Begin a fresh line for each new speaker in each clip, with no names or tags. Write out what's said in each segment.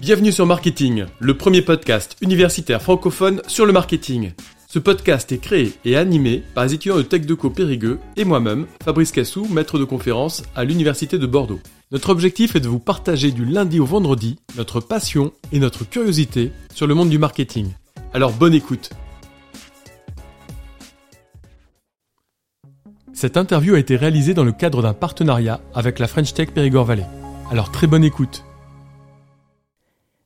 Bienvenue sur Marketing, le premier podcast universitaire francophone sur le marketing. Ce podcast est créé et animé par les étudiants de TechDeco Périgueux et moi-même, Fabrice Cassou, maître de conférence à l'Université de Bordeaux. Notre objectif est de vous partager du lundi au vendredi notre passion et notre curiosité sur le monde du marketing. Alors bonne écoute Cette interview a été réalisée dans le cadre d'un partenariat avec la French Tech Périgord Valley. Alors très bonne écoute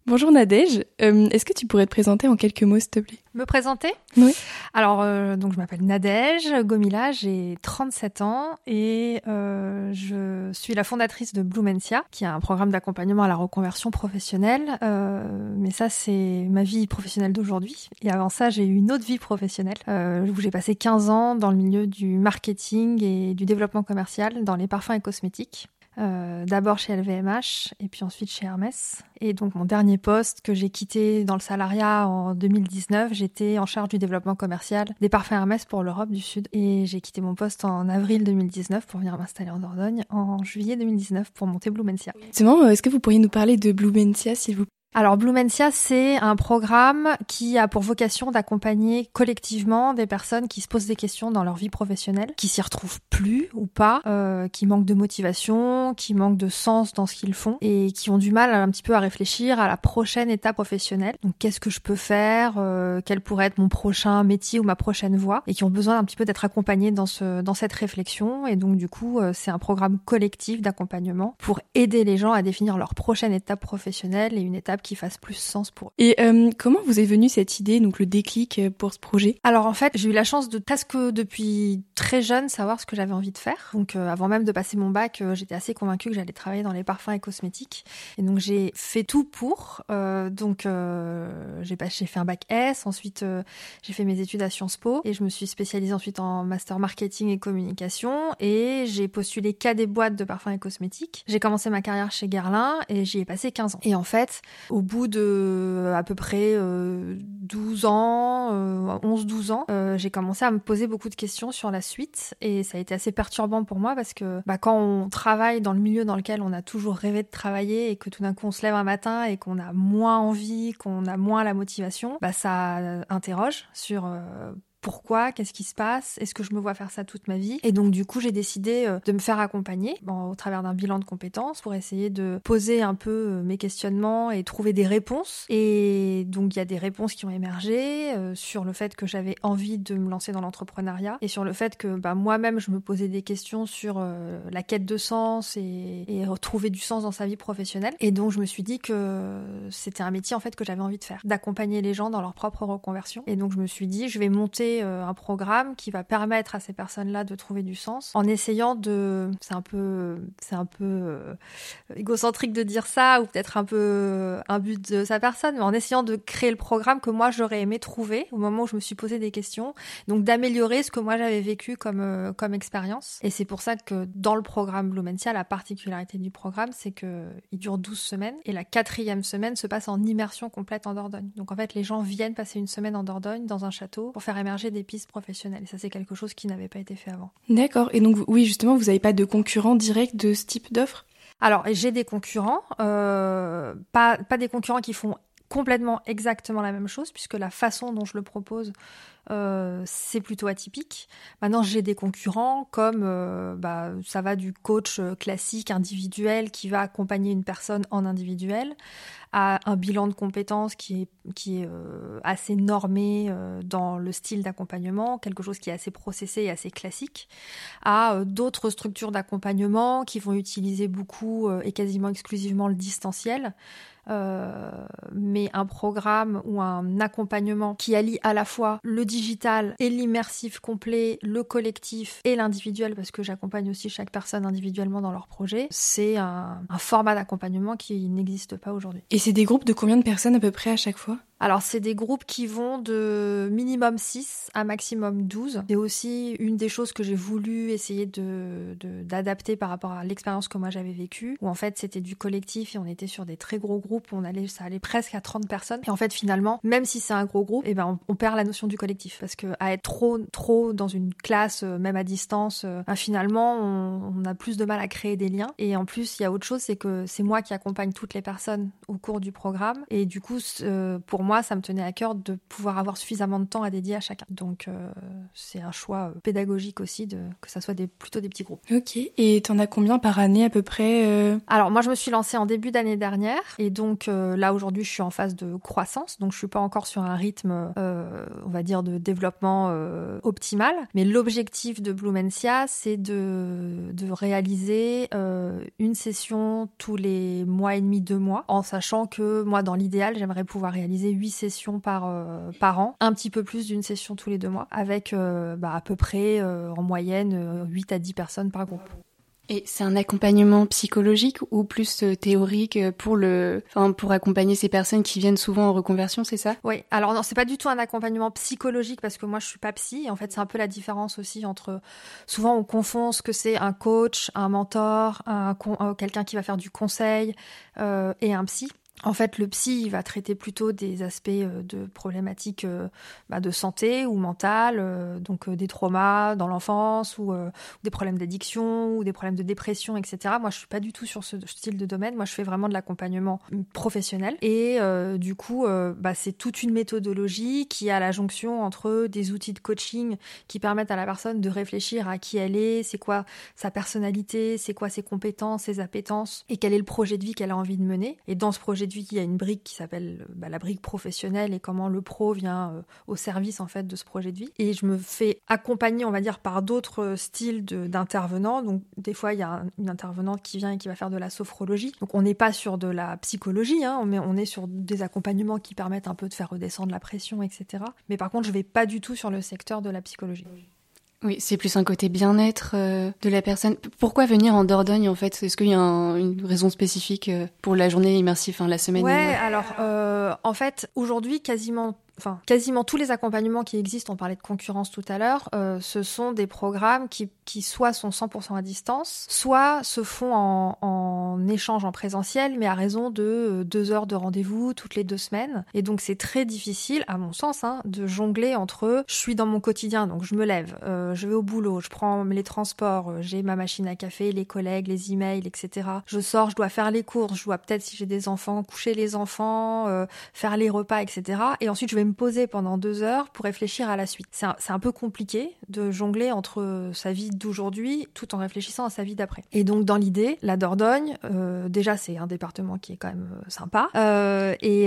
Bonjour Nadège, euh, est-ce que tu pourrais te présenter en quelques mots s'il te plaît?
Me présenter?
Oui.
Alors, euh, donc je m'appelle Nadège Gomila, j'ai 37 ans et euh, je suis la fondatrice de Blumencia, qui est un programme d'accompagnement à la reconversion professionnelle. mais ça, c'est ma vie professionnelle d'aujourd'hui. Et avant ça, j'ai eu une autre vie professionnelle où j'ai passé 15 ans dans le milieu du marketing et du développement commercial dans les parfums et cosmétiques. Euh, d'abord chez LVMH et puis ensuite chez Hermès. Et donc mon dernier poste que j'ai quitté dans le salariat en 2019, j'étais en charge du développement commercial des parfums Hermès pour l'Europe du Sud. Et j'ai quitté mon poste en avril 2019 pour venir m'installer en Dordogne en juillet 2019 pour monter Blumencia.
Justement, est-ce que vous pourriez nous parler de Blumencia s'il vous plaît
alors Blumencia, c'est un programme qui a pour vocation d'accompagner collectivement des personnes qui se posent des questions dans leur vie professionnelle, qui s'y retrouvent plus ou pas, euh, qui manquent de motivation, qui manquent de sens dans ce qu'ils font et qui ont du mal un petit peu à réfléchir à la prochaine étape professionnelle. Donc qu'est-ce que je peux faire euh, Quel pourrait être mon prochain métier ou ma prochaine voie Et qui ont besoin un petit peu d'être accompagnés dans ce dans cette réflexion. Et donc du coup, euh, c'est un programme collectif d'accompagnement pour aider les gens à définir leur prochaine étape professionnelle et une étape qui fasse plus sens pour eux.
Et euh, comment vous est venue cette idée, donc le déclic euh, pour ce projet?
Alors en fait, j'ai eu la chance de presque depuis très jeune savoir ce que j'avais envie de faire. Donc euh, avant même de passer mon bac, j'étais assez convaincue que j'allais travailler dans les parfums et cosmétiques. Et donc j'ai fait tout pour. donc j'ai j'ai fait un bac S, ensuite j'ai fait mes études à Sciences Po et je me suis spécialisée ensuite en master marketing et communication et j'ai postulé qu'à des boîtes de parfums et cosmétiques. J'ai commencé ma carrière chez Guerlain et j'y ai passé 15 ans. Et en fait, au bout de euh, à peu près 12 euh, ans, 11-12 euh, ans, j'ai commencé à me poser beaucoup de questions sur la suite. Et ça a été assez perturbant pour moi parce que bah, quand on travaille dans le milieu dans lequel on a toujours rêvé de travailler et que tout d'un coup on se lève un matin et qu'on a moins envie, qu'on a moins la motivation, bah, ça interroge sur pourquoi, qu'est-ce qui se passe, est-ce que je me vois faire ça toute ma vie Et donc du coup j'ai décidé euh, de me faire accompagner au travers d'un bilan de compétences pour essayer de poser un peu euh, mes questionnements et trouver des réponses. Et donc il y a des réponses qui ont émergé euh, sur le fait que j'avais envie de me lancer dans l'entrepreneuriat et sur le fait que bah, moi-même je me posais des questions sur la quête de sens et retrouver du sens dans sa vie professionnelle. Et donc je me suis dit que c'était un métier en fait que j'avais envie de faire, d'accompagner les gens dans leur propre reconversion. Et donc je me suis dit je vais monter euh, un programme qui va permettre à ces personnes-là de trouver du sens en essayant de c'est un peu c'est un peu euh, égocentrique de dire ça ou peut-être un peu euh, un but de sa personne mais en essayant de créer le programme que moi j'aurais aimé trouver au moment où je me suis posé des questions. Donc d'améliorer ce que moi j'avais vécu comme comme expérience. Et c'est pour ça que dans le programme Blumentia la particularité du programme c'est que il dure 12 semaines et la quatrième semaine se passe en immersion complète en Dordogne. Donc en fait les gens viennent passer une semaine en Dordogne dans un château pour faire émerger des pistes professionnelles. Et ça, c'est quelque chose qui n'avait pas été fait avant.
D'accord. Et donc, oui, justement, vous n'avez pas de concurrents directs de ce type d'offre?
Alors, j'ai des concurrents, euh, pas, pas des concurrents qui font complètement exactement la même chose, puisque la façon dont je le propose, euh, c'est plutôt atypique. Maintenant, j'ai des concurrents comme euh, bah, ça va du coach classique individuel qui va accompagner une personne en individuel à un bilan de compétences qui est, qui est euh, assez normé dans le style d'accompagnement, quelque chose qui est assez processé et assez classique, à d'autres structures d'accompagnement qui vont utiliser beaucoup et quasiment exclusivement le distanciel. Euh, mais un programme ou un accompagnement qui allie à la fois le digital et l'immersif complet, le collectif et l'individuel, parce que j'accompagne aussi chaque personne individuellement dans leur projet, c'est un, un format d'accompagnement qui n'existe pas aujourd'hui.
Et c'est des groupes de combien de personnes à peu près à chaque fois?
Alors, c'est des groupes qui vont de minimum 6 à maximum 12. C'est aussi une des choses que j'ai voulu essayer de, d'adapter par rapport à l'expérience que moi j'avais vécue, où en fait c'était du collectif et on était sur des très gros groupes, on allait, ça allait presque à 30 personnes. Et en fait, finalement, même si c'est un gros groupe, eh ben, on, perd la notion du collectif. Parce que à être trop, trop dans une classe, euh, même à distance, euh, ben, finalement, on, on a plus de mal à créer des liens. Et en plus, il y a autre chose, c'est que c'est moi qui accompagne toutes les personnes au cours du programme. Et du coup, euh, pour moi, ça me tenait à cœur de pouvoir avoir suffisamment de temps à dédier à chacun. Donc, euh, c'est un choix euh, pédagogique aussi de que ça soit des, plutôt des petits groupes.
Ok. Et t'en as combien par année à peu près
Alors, moi, je me suis lancée en début d'année dernière. Et donc, là, aujourd'hui, je suis en phase de croissance. Donc, je suis pas encore sur un rythme, on va dire, de développement optimal. Mais l'objectif de Blumencia, c'est de, de réaliser une session tous les mois et demi, deux mois, en sachant que moi, dans l'idéal, j'aimerais pouvoir réaliser 8 sessions par, euh, par an, un petit peu plus d'une session tous les deux mois, avec euh, bah, à peu près euh, en moyenne 8 à 10 personnes par groupe.
Et c'est un accompagnement psychologique ou plus théorique pour le, enfin, pour accompagner ces personnes qui viennent souvent en reconversion, c'est ça?
Oui. Alors non, c'est pas du tout un accompagnement psychologique parce que moi je suis pas psy. En fait, c'est un peu la différence aussi entre. Souvent, on confond ce que c'est un coach, un mentor, un, quelqu'un qui va faire du conseil et un psy. En fait, le psy il va traiter plutôt des aspects euh, de problématiques euh, bah, de santé ou mentale, euh, donc des traumas dans l'enfance ou des problèmes d'addiction ou des problèmes de dépression, etc. Moi, je suis pas du tout sur ce style de domaine. Moi, je fais vraiment de l'accompagnement professionnel et du coup, bah, c'est toute une méthodologie qui a la jonction entre des outils de coaching qui permettent à la personne de réfléchir à qui elle est, c'est quoi sa personnalité, c'est quoi ses compétences, ses appétences et quel est le projet de vie qu'elle a envie de mener. Et dans ce projet il y a une brique qui s'appelle bah, la brique professionnelle et comment le pro vient euh, au service en fait de ce projet de vie. Et je me fais accompagner, on va dire, par d'autres styles d'intervenants. Donc des fois, il y a une intervenante qui vient et qui va faire de la sophrologie. Donc on n'est pas sur de la psychologie, hein, mais on est sur des accompagnements qui permettent un peu de faire redescendre la pression, etc. Mais par contre, je vais pas du tout sur le secteur de la psychologie.
Oui, c'est plus un côté bien-être euh, de la personne. Pourquoi venir en Dordogne en fait? Est-ce qu'il y a une raison spécifique euh, pour la journée immersive, enfin la semaine
Ouais, alors euh, en fait aujourd'hui quasiment enfin, quasiment tous les accompagnements qui existent, on parlait de concurrence tout à l'heure, euh, ce sont des programmes qui, qui soit sont 100% à distance, soit se font en, échange en présentiel, mais à raison de euh, deux heures de rendez-vous toutes les deux semaines. Et donc c'est très difficile, à mon sens, hein, de jongler entre je suis dans mon quotidien, donc je me lève, euh, je vais au boulot, je prends les transports, j'ai ma machine à café, les collègues, les emails, etc. Je sors, je dois faire les courses, je dois peut-être si j'ai des enfants, coucher les enfants, faire les repas, etc. Et ensuite je vais poser pendant deux heures pour réfléchir à la suite. C'est un, peu compliqué de jongler entre sa vie d'aujourd'hui tout en réfléchissant à sa vie d'après. Et donc dans l'idée, la Dordogne, euh, déjà c'est un département qui est quand même euh, sympa. Euh, et,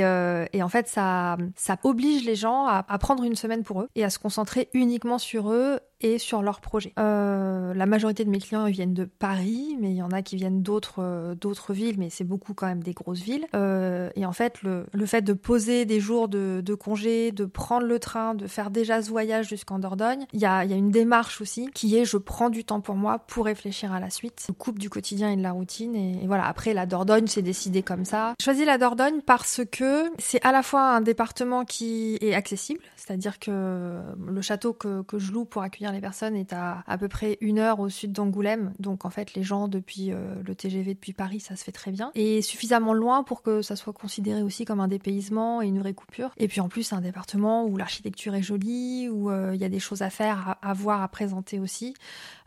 et, en fait, ça, ça oblige les gens à prendre une semaine pour eux et à se concentrer uniquement sur eux sur leurs projets. Euh, la majorité de mes clients viennent de Paris, mais il y en a qui viennent d'autres euh, villes, mais c'est beaucoup quand même des grosses villes. Euh, et en fait, le, le, fait de poser des jours de, de, congé, de prendre le train, de faire déjà ce voyage jusqu'en Dordogne, il y a, y a, une démarche aussi qui est je prends du temps pour moi pour réfléchir à la suite. Je coupe du quotidien et de la routine. Et, voilà, après la Dordogne, c'est décidé comme ça. Je choisis la Dordogne parce que c'est à la fois un département qui est accessible, c'est-à-dire que le château que, que je loue pour accueillir les personnes est à à peu près une heure au sud d'Angoulême. Donc en fait, les gens depuis euh, le TGV depuis Paris, ça se fait très bien. Et suffisamment loin pour que ça soit considéré aussi comme un dépaysement et une vraie coupure. Et puis en plus, c'est un département où l'architecture est jolie, où euh, il y a des choses à faire, à, voir, à présenter aussi.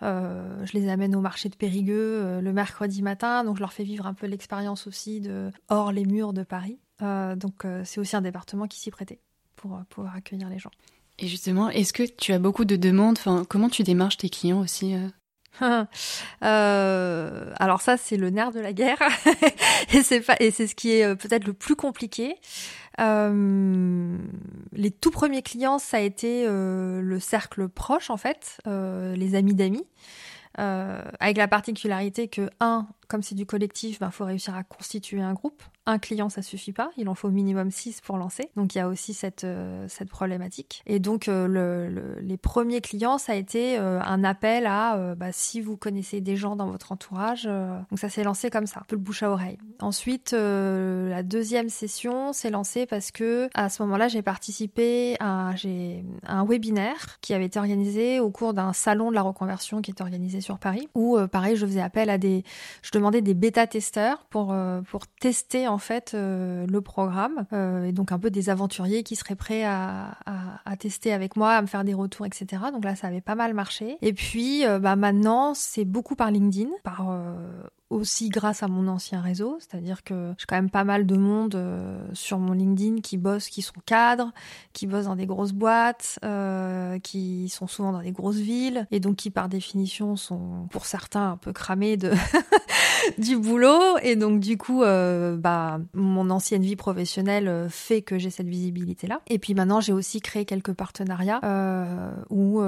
Euh, je les amène au marché de Périgueux le mercredi matin, donc je leur fais vivre un peu l'expérience aussi de hors les murs de Paris. donc c'est aussi un département qui s'y prêtait pour pouvoir accueillir les gens.
Et justement, est-ce que tu as beaucoup de demandes? Enfin, Comment tu démarches tes clients aussi
euh? euh, alors ça c'est le nerf de la guerre et c'est pas et c'est ce qui est euh, peut-être le plus compliqué. Les tout premiers clients ça a été le cercle proche en fait, les amis d'amis. Avec la particularité que, un, comme c'est du collectif, il ben, faut réussir à constituer un groupe. Un client, ça suffit pas. Il en faut au minimum six pour lancer. Donc il y a aussi cette, euh, cette problématique. Et donc euh, le, les premiers clients, ça a été euh, un appel à bah, si vous connaissez des gens dans votre entourage. donc ça s'est lancé comme ça, un peu le bouche à oreille. Ensuite, la deuxième session s'est lancée parce que à ce moment-là, j'ai participé à, j'ai, un webinaire qui avait été organisé au cours d'un salon de la reconversion qui est organisé sur Paris, où pareil, je faisais appel à des, demandais des bêta-testeurs pour, pour tester en fait euh, le programme euh, et donc un peu des aventuriers qui seraient prêts à, tester avec moi, à me faire des retours, etc. Donc là, ça avait pas mal marché. Et puis, euh, bah maintenant, c'est beaucoup par LinkedIn, par aussi grâce à mon ancien réseau, c'est-à-dire que j'ai quand même pas mal de monde euh, sur mon LinkedIn qui bossent, qui sont cadres, qui bossent dans des grosses boîtes, euh, qui sont souvent dans des grosses villes, et donc qui par définition sont pour certains un peu cramés de du boulot, et donc du coup, euh, bah mon ancienne vie professionnelle fait que j'ai cette visibilité là. Et puis maintenant, j'ai aussi créé quelques partenariats où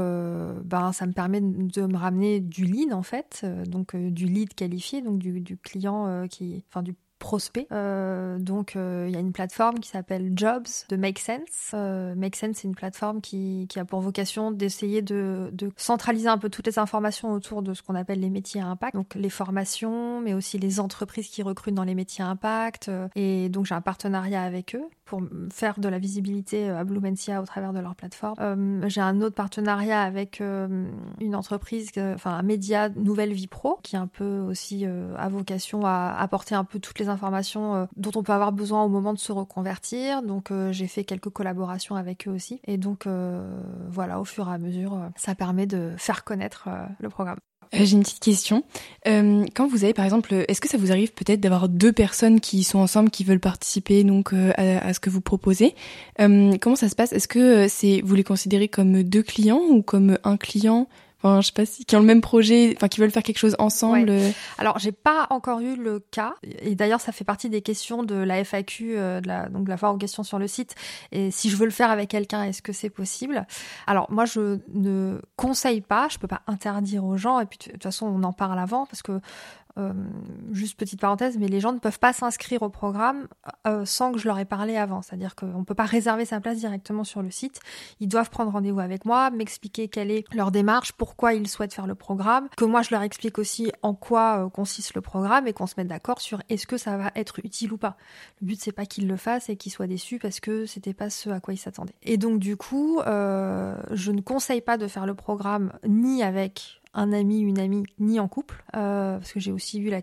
bah, ça me permet de me ramener du lead en fait, donc du lead qualifié donc du, du client euh, qui, enfin du prospect. Euh, donc euh, il y a une plateforme qui s'appelle Jobs de Make Sense. Euh, Make Sense, c'est une plateforme qui, a pour vocation d'essayer de, centraliser un peu toutes les informations autour de ce qu'on appelle les métiers à impact. Donc les formations, mais aussi les entreprises qui recrutent dans les métiers à impact. Et donc j'ai un partenariat avec eux pour faire de la visibilité à Blumentia au travers de leur plateforme. j'ai un autre partenariat avec une entreprise, enfin un média Nouvelle Vie Pro, qui est un peu aussi à vocation à apporter un peu toutes les informations euh, dont on peut avoir besoin au moment de se reconvertir. Donc euh, j'ai fait quelques collaborations avec eux aussi. Et donc euh, voilà, au fur et à mesure, ça permet de faire connaître le programme.
J'ai une petite question. quand vous avez, par exemple, est-ce que ça vous arrive peut-être d'avoir deux personnes qui sont ensemble, qui veulent participer donc à, ce que vous proposez? Comment ça se passe? Est-ce que c'est vous les considérez comme deux clients ou comme un client? Enfin, je sais pas si, qui ont le même projet, enfin, qui veulent faire quelque chose ensemble.
Ouais. Alors, j'ai pas encore eu le cas. Et d'ailleurs, ça fait partie des questions de la FAQ, euh, de la, donc de la foire aux questions sur le site. Et si je veux le faire avec quelqu'un, est-ce que c'est possible? Alors, moi, je ne conseille pas. Je peux pas interdire aux gens. Et puis, de toute façon, on en parle avant parce que euh, juste petite parenthèse, mais les gens ne peuvent pas s'inscrire au programme euh, sans que je leur ai parlé avant. C'est-à-dire qu'on ne peut pas réserver sa place directement sur le site. Ils doivent prendre rendez-vous avec moi, m'expliquer quelle est leur démarche, pourquoi ils souhaitent faire le programme, que moi je leur explique aussi en quoi euh, consiste le programme et qu'on se mette d'accord sur est-ce que ça va être utile ou pas. Le but c'est pas qu'ils le fassent et qu'ils soient déçus parce que c'était pas ce à quoi ils s'attendaient. Et donc du coup, je ne conseille pas de faire le programme ni avec un ami, une amie, ni en couple, euh, parce que j'ai aussi vu la,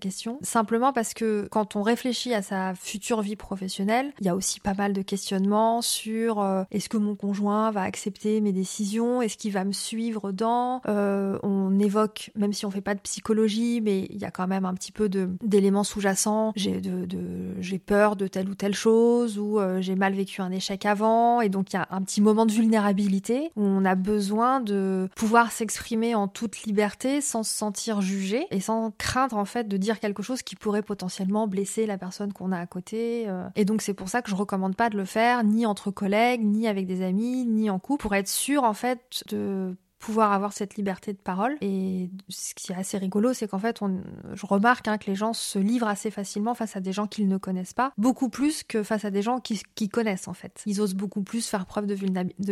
question. Simplement parce que quand on réfléchit à sa future vie professionnelle, il y a aussi pas mal de questionnements sur euh, est-ce que mon conjoint va accepter mes décisions, est-ce qu'il va me suivre dans. Euh, on évoque, même si on fait pas de psychologie, mais il y a quand même un petit peu d'éléments sous-jacents. J'ai de, j'ai peur de telle ou telle chose ou j'ai mal vécu un échec avant, et donc il y a un petit moment de vulnérabilité où on a besoin de pouvoir s'exprimer en toute liberté, sans se sentir jugé et sans craindre en fait de dire quelque chose qui pourrait potentiellement blesser la personne qu'on a à côté. Euh. Et donc c'est pour ça que je recommande pas de le faire ni entre collègues, ni avec des amis, ni en couple, pour être sûr en fait de pouvoir avoir cette liberté de parole. Et ce qui est assez rigolo, c'est qu'en fait, on, je remarque hein, que les gens se livrent assez facilement face à des gens qu'ils ne connaissent pas, beaucoup plus que face à des gens qui, qui connaissent en fait. Ils osent beaucoup plus faire preuve de,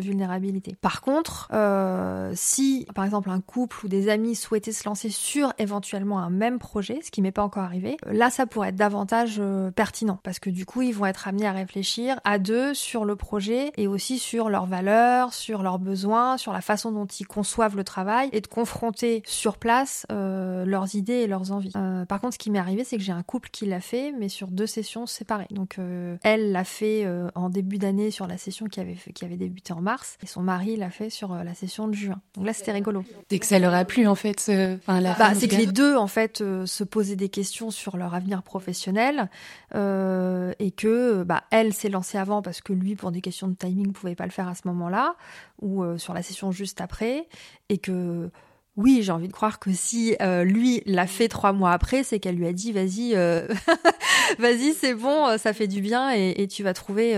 vulnérabilité. Par contre, euh, si par exemple un couple ou des amis souhaitaient se lancer sur éventuellement un même projet, ce qui m'est pas encore arrivé, là ça pourrait être davantage euh, pertinent parce que du coup ils vont être amenés à réfléchir à deux sur le projet et aussi sur leurs valeurs, sur leurs besoins, sur la façon dont ils conçoivent le travail et de confronter sur place euh, leurs idées et leurs envies. Euh, par contre, ce qui m'est arrivé, c'est que j'ai un couple qui l'a fait, mais sur deux sessions séparées. Donc, euh, elle l'a fait en début d'année sur la session qui avait, qui avait débuté en mars, et son mari l'a fait sur la session de juin. Donc là, c'était rigolo.
Dès que ça leur a plu, en fait.
Enfin, bah, c'est que les deux, en fait, se posaient des questions sur leur avenir professionnel et que, bah, elle s'est lancée avant parce que lui, pour des questions de timing, pouvait pas le faire à ce moment-là ou sur la session juste après et que oui, j'ai envie de croire que si euh, lui l'a fait trois mois après, c'est qu'elle lui a dit vas-y, euh, vas-y, c'est bon, euh, ça fait du bien et, tu vas trouver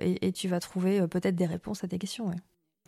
et, tu vas trouver peut-être des réponses à tes questions.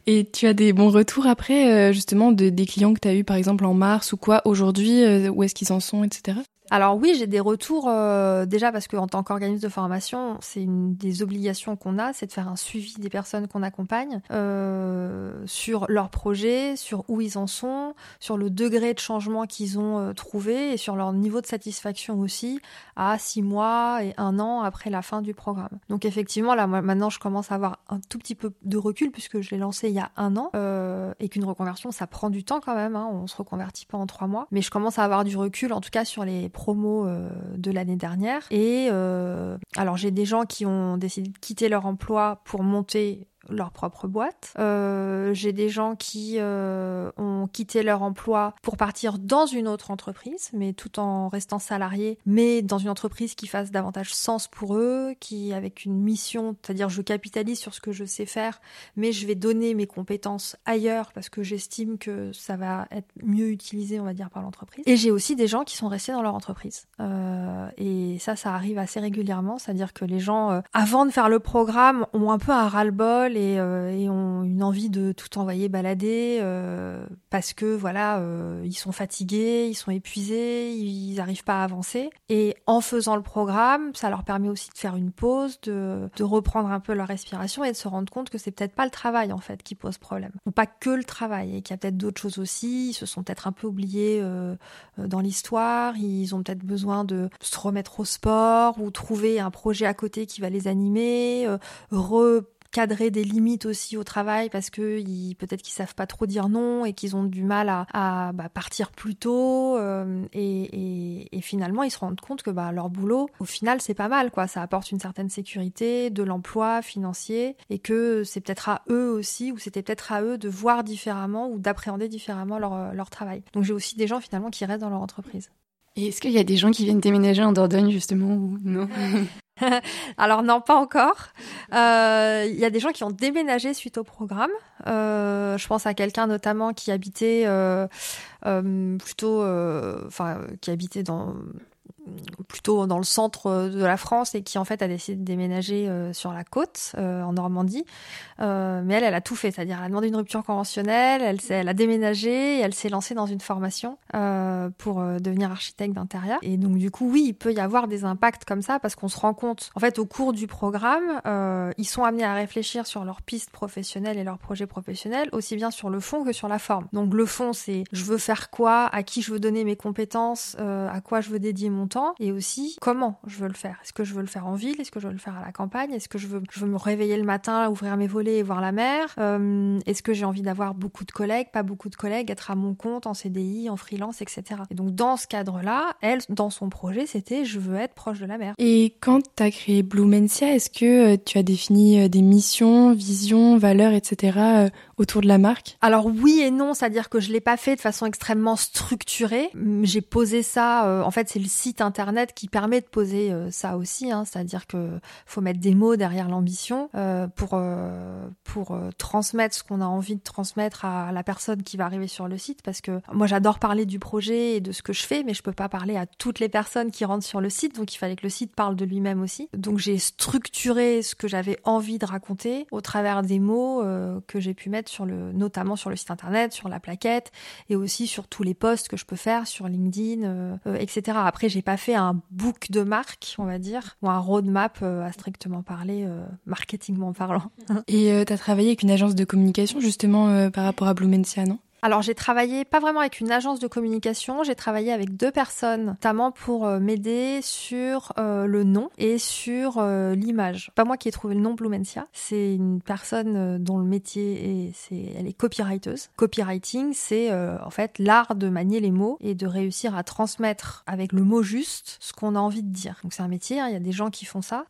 Et tu as des bons retours après, justement, de, des clients que tu as eu par exemple en mars ou quoi aujourd'hui, où est-ce qu'ils en sont, etc.
Alors oui, j'ai des retours euh, déjà parce qu'en tant qu'organisme de formation, c'est une des obligations qu'on a, c'est de faire un suivi des personnes qu'on accompagne euh, sur leurs projets, sur où ils en sont, sur le degré de changement qu'ils ont euh, trouvé et sur leur niveau de satisfaction aussi à six mois et un an après la fin du programme. Donc effectivement, là maintenant, je commence à avoir un tout petit peu de recul puisque je l'ai lancé il y a un an euh, et qu'une reconversion, ça prend du temps quand même. Hein, on se reconvertit pas en trois mois, mais je commence à avoir du recul, en tout cas sur les promos euh, de l'année dernière. Et euh, alors j'ai des gens qui ont décidé de quitter leur emploi pour monter leur propre boîte. Euh, j'ai des gens qui euh, ont quitté leur emploi pour partir dans une autre entreprise, mais tout en restant salariés, mais dans une entreprise qui fasse davantage sens pour eux, qui avec une mission, c'est-à-dire je capitalise sur ce que je sais faire, mais je vais donner mes compétences ailleurs parce que j'estime que ça va être mieux utilisé, on va dire, par l'entreprise. Et j'ai aussi des gens qui sont restés dans leur entreprise. Euh, et ça, ça arrive assez régulièrement, c'est-à-dire que les gens, avant de faire le programme, ont un peu un ras-le-bol euh, et, ont une envie de tout envoyer balader euh, parce que voilà, euh, ils sont fatigués, ils sont épuisés, ils n'arrivent pas à avancer. Et en faisant le programme, ça leur permet aussi de faire une pause, de, reprendre un peu leur respiration et de se rendre compte que c'est peut-être pas le travail en fait qui pose problème, ou pas que le travail, et qu'il y a peut-être d'autres choses aussi. Ils se sont peut-être un peu oubliés dans l'histoire, ils ont peut-être besoin de se remettre au sport ou trouver un projet à côté qui va les animer, cadrer des limites aussi au travail parce que peut-être qu'ils savent pas trop dire non et qu'ils ont du mal à, bah, partir plus tôt euh, et, finalement ils se rendent compte que bah, leur boulot au final c'est pas mal quoi. Ça apporte une certaine sécurité de l'emploi financier et que c'est peut-être à eux aussi ou c'était peut-être à eux de voir différemment ou d'appréhender différemment leur, leur travail. Donc j'ai aussi des gens finalement qui restent dans leur entreprise.
Et est-ce qu'il y a des gens qui viennent déménager en Dordogne justement ou non?
Alors non, pas encore. Euh, il y a des gens qui ont déménagé suite au programme. Euh, je pense à quelqu'un notamment qui habitait euh, plutôt, enfin, qui habitait dans plutôt dans le centre de la France et qui en fait a décidé de déménager euh, sur la côte euh, en Normandie. Euh, mais elle, elle a tout fait, c'est-à-dire elle a demandé une rupture conventionnelle, elle, elle a déménagé et elle s'est lancée dans une formation pour devenir architecte d'intérieur. Et donc du coup, oui, il peut y avoir des impacts comme ça parce qu'on se rend compte, en fait, au cours du programme, ils sont amenés à réfléchir sur leurs pistes professionnelles et leurs projets professionnels, aussi bien sur le fond que sur la forme. Donc le fond, c'est je veux faire quoi, à qui je veux donner mes compétences, à quoi je veux dédier mon temps et aussi comment je veux le faire. Est-ce que je veux le faire en ville? Est-ce que je veux le faire à la campagne? Est-ce que je veux, me réveiller le matin, ouvrir mes volets et voir la mer? Euh, Est-ce que j'ai envie d'avoir beaucoup de collègues, pas beaucoup de collègues, être à mon compte en CDI, en freelance, etc. Et donc dans ce cadre-là, elle, dans son projet, c'était je veux être proche de la mer.
Et quand tu as créé Blumencia, est-ce que euh, tu as défini euh, des missions, visions, valeurs, etc. autour de la marque?
Alors oui et non, c'est-à-dire que je l'ai pas fait de façon extrêmement structurée. J'ai posé ça, en fait c'est le site internet qui permet de poser euh, ça aussi, hein, c'est-à-dire que faut mettre des mots derrière l'ambition euh, pour euh, pour transmettre ce qu'on a envie de transmettre à la personne qui va arriver sur le site, parce que moi j'adore parler du projet et de ce que je fais, mais je peux pas parler à toutes les personnes qui rentrent sur le site, donc il fallait que le site parle de lui-même aussi. Donc j'ai structuré ce que j'avais envie de raconter au travers des mots que j'ai pu mettre notamment sur le site internet, sur la plaquette et aussi sur tous les posts que je peux faire sur LinkedIn, etc. Après j'ai pas fait un book de marque, on va dire, ou un roadmap euh, à strictement parler, euh, marketingment parlant.
Et euh, tu as travaillé avec une agence de communication justement par rapport à Blumencia, non?
Alors j'ai travaillé pas vraiment avec une agence de communication, j'ai travaillé avec deux personnes, notamment pour euh, m'aider sur euh, le nom et sur euh, l'image. Pas moi qui ai trouvé le nom Blumencia, c'est une personne dont le métier est, c'est, elle est copywriteuse. Copywriting, c'est en fait l'art de manier les mots et de réussir à transmettre avec le mot juste ce qu'on a envie de dire. Donc c'est un métier, hein, il y a des gens qui font ça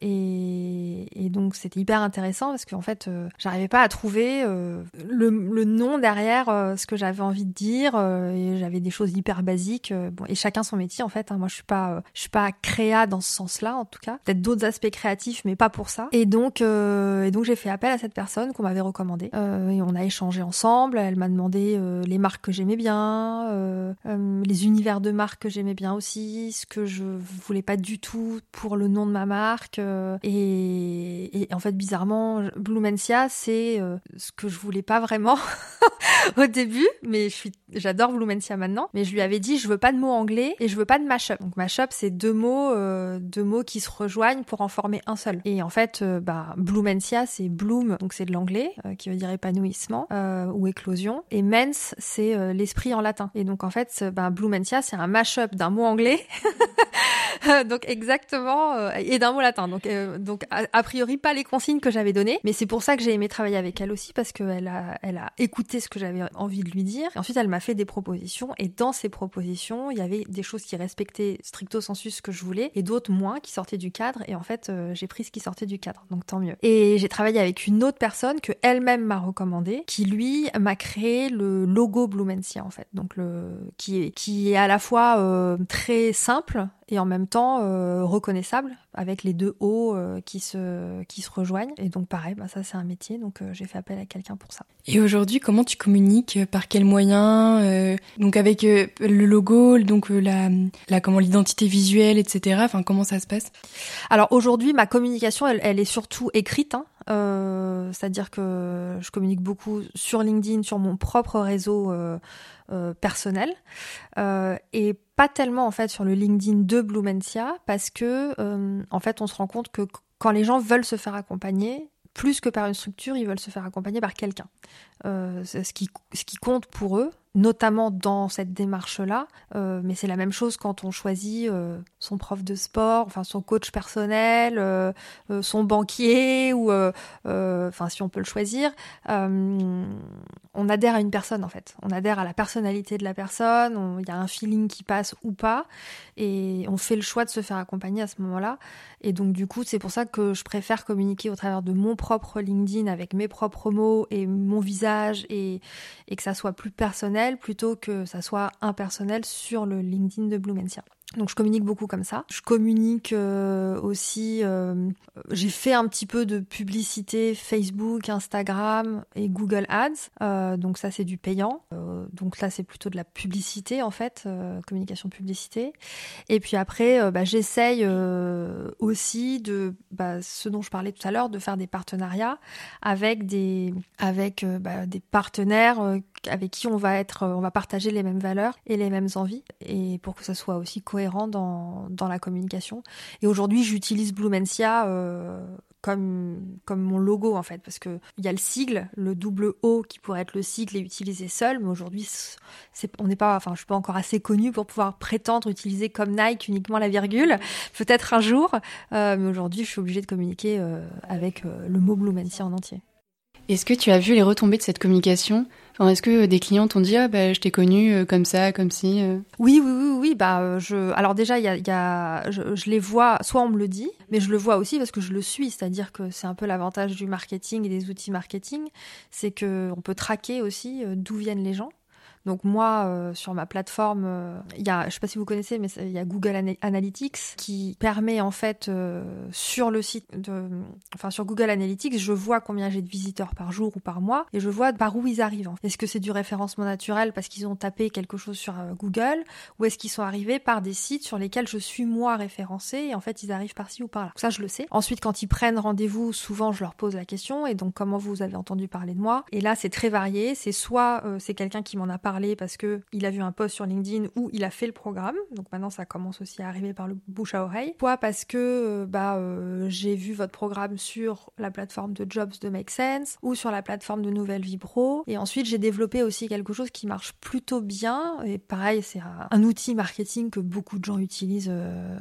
et, donc c'était hyper intéressant parce qu'en fait j'arrivais pas à trouver le nom derrière euh, ce que j'avais envie de dire euh, et j'avais des choses hyper basiques euh, bon et chacun son métier en fait hein. moi je suis pas je suis pas créa dans ce sens-là en tout cas. Peut-être d'autres aspects créatifs mais pas pour ça. Et donc et donc j'ai fait appel à cette personne qu'on m'avait recommandé et on a échangé ensemble. Elle m'a demandé les marques que j'aimais bien les univers de marques que j'aimais bien aussi ce que je voulais pas du tout pour le nom de ma marque et, et en fait bizarrement Blumencia c'est ce que je voulais pas vraiment au début, mais je suis, j'adore Blumentia maintenant. Mais je lui avais dit, je veux pas de mots anglais et je veux pas de mashup. Donc mashup, c'est deux mots, euh, deux mots qui se rejoignent pour en former un seul. Et en fait, euh, bah, Blumentia, c'est bloom, donc c'est de l'anglais, euh, qui veut dire épanouissement ou éclosion. Et mens, c'est l'esprit en latin. Et donc en fait, bah, Blumentia, c'est un mashup d'un mot anglais. donc exactement et d'un mot latin. Donc donc a, a, priori pas les consignes que j'avais données, mais c'est pour ça que j'ai aimé travailler avec elle aussi parce qu'elle a elle a écouté ce que j'avais envie de lui dire. Ensuite elle m'a fait des propositions et dans ces propositions il y avait des choses qui respectaient stricto sensu ce que je voulais et d'autres moins qui sortaient du cadre. Et en fait euh, j'ai pris ce qui sortait du cadre, donc tant mieux. Et j'ai travaillé avec une autre personne que elle-même m'a recommandé, qui lui m'a créé le logo Blumensia en fait, donc le qui est qui est à la fois euh, très simple et en même temps euh, reconnaissable avec les deux hauts euh, qui se qui se rejoignent et donc pareil bah ça c'est un métier donc euh, j'ai fait appel à quelqu'un pour ça.
Et aujourd'hui comment tu communiques par quels moyens donc avec le logo donc la la comment l'identité visuelle etc enfin comment ça se passe?
Alors aujourd'hui ma communication elle, elle est surtout écrite hein. Euh, c'est-à-dire que je communique beaucoup sur LinkedIn, sur mon propre réseau euh, euh, personnel, et pas tellement en fait sur le LinkedIn de Blumentia, parce que en fait on se rend compte que quand les gens veulent se faire accompagner, plus que par une structure, ils veulent se faire accompagner par quelqu'un. qui, ce qui compte pour eux, notamment dans cette démarche-là. Euh, mais c'est la même chose quand on choisit euh, son prof de sport, enfin son coach personnel, euh, son banquier, ou enfin si on peut le choisir. on adhère à une personne en fait. On adhère à la personnalité de la personne. Il y a un feeling qui passe ou pas, et on fait le choix de se faire accompagner à ce moment-là. Et donc du coup, c'est pour ça que je préfère communiquer au travers de mon propre LinkedIn avec mes propres mots et mon visage et, et que ça soit plus personnel plutôt que ça soit impersonnel sur le LinkedIn de Blumentia. Donc je communique beaucoup comme ça. Je communique euh, aussi, euh, j'ai fait un petit peu de publicité Facebook, Instagram et Google Ads. Euh, donc ça c'est du payant. donc là c'est plutôt de la publicité en fait, communication publicité. Et puis après bah, j'essaye aussi de bah, ce dont je parlais tout à l'heure, de faire des partenariats avec des avec bah, des partenaires avec qui on va être, on va partager les mêmes valeurs et les mêmes envies et pour que ça soit aussi cohérent dans, la communication. Et aujourd'hui, j'utilise Blumensia euh, comme, comme mon logo en fait, parce que il y a le sigle, le double O qui pourrait être le sigle et utilisé seul, mais aujourd'hui, on n'est pas, enfin, je suis pas encore assez connue pour pouvoir prétendre utiliser comme Nike uniquement la virgule. Peut-être un jour, euh, mais aujourd'hui, je suis obligée de communiquer euh, avec le mot Blumensia en entier.
Est-ce que tu as vu les retombées de cette communication? Est-ce que des clients t'ont dit ah bah je t'ai connu euh, comme ça, comme si euh?
Oui, oui, oui, oui. Bah euh, je. Alors déjà y a. Je, les vois. Soit on me le dit, mais je le vois aussi parce que je le suis. C'est-à-dire que c'est un peu l'avantage du marketing et des outils marketing, c'est que on peut traquer aussi d'où viennent les gens. Donc moi, euh, sur ma plateforme, euh, il y a, je sais pas si vous connaissez, mais il y a Google Analytics qui permet en fait euh, sur le site, de, enfin sur Google Analytics, je vois combien j'ai de visiteurs par jour ou par mois et je vois par où ils arrivent. Est-ce que c'est du référencement naturel parce qu'ils ont tapé quelque chose sur Google ou est-ce qu'ils sont arrivés par des sites sur lesquels je suis moi référencé et en fait ils arrivent par-ci ou par-là. Ça je le sais. Ensuite quand ils prennent rendez-vous, souvent je leur pose la question et donc comment vous avez entendu parler de moi? Et là c'est très varié. C'est soit c'est quelqu'un qui m'en a parlé parce que il a vu un post sur LinkedIn où il a fait le programme. Donc maintenant ça commence aussi à arriver par le bouche à oreille. Soit parce que euh, bah euh, j'ai vu votre programme sur la plateforme de Jobs de Make Sense ou sur la plateforme de Nouvelle Vie Pro. Et ensuite j'ai développé aussi quelque chose qui marche plutôt bien. Et pareil c'est un, outil marketing que beaucoup de gens utilisent euh,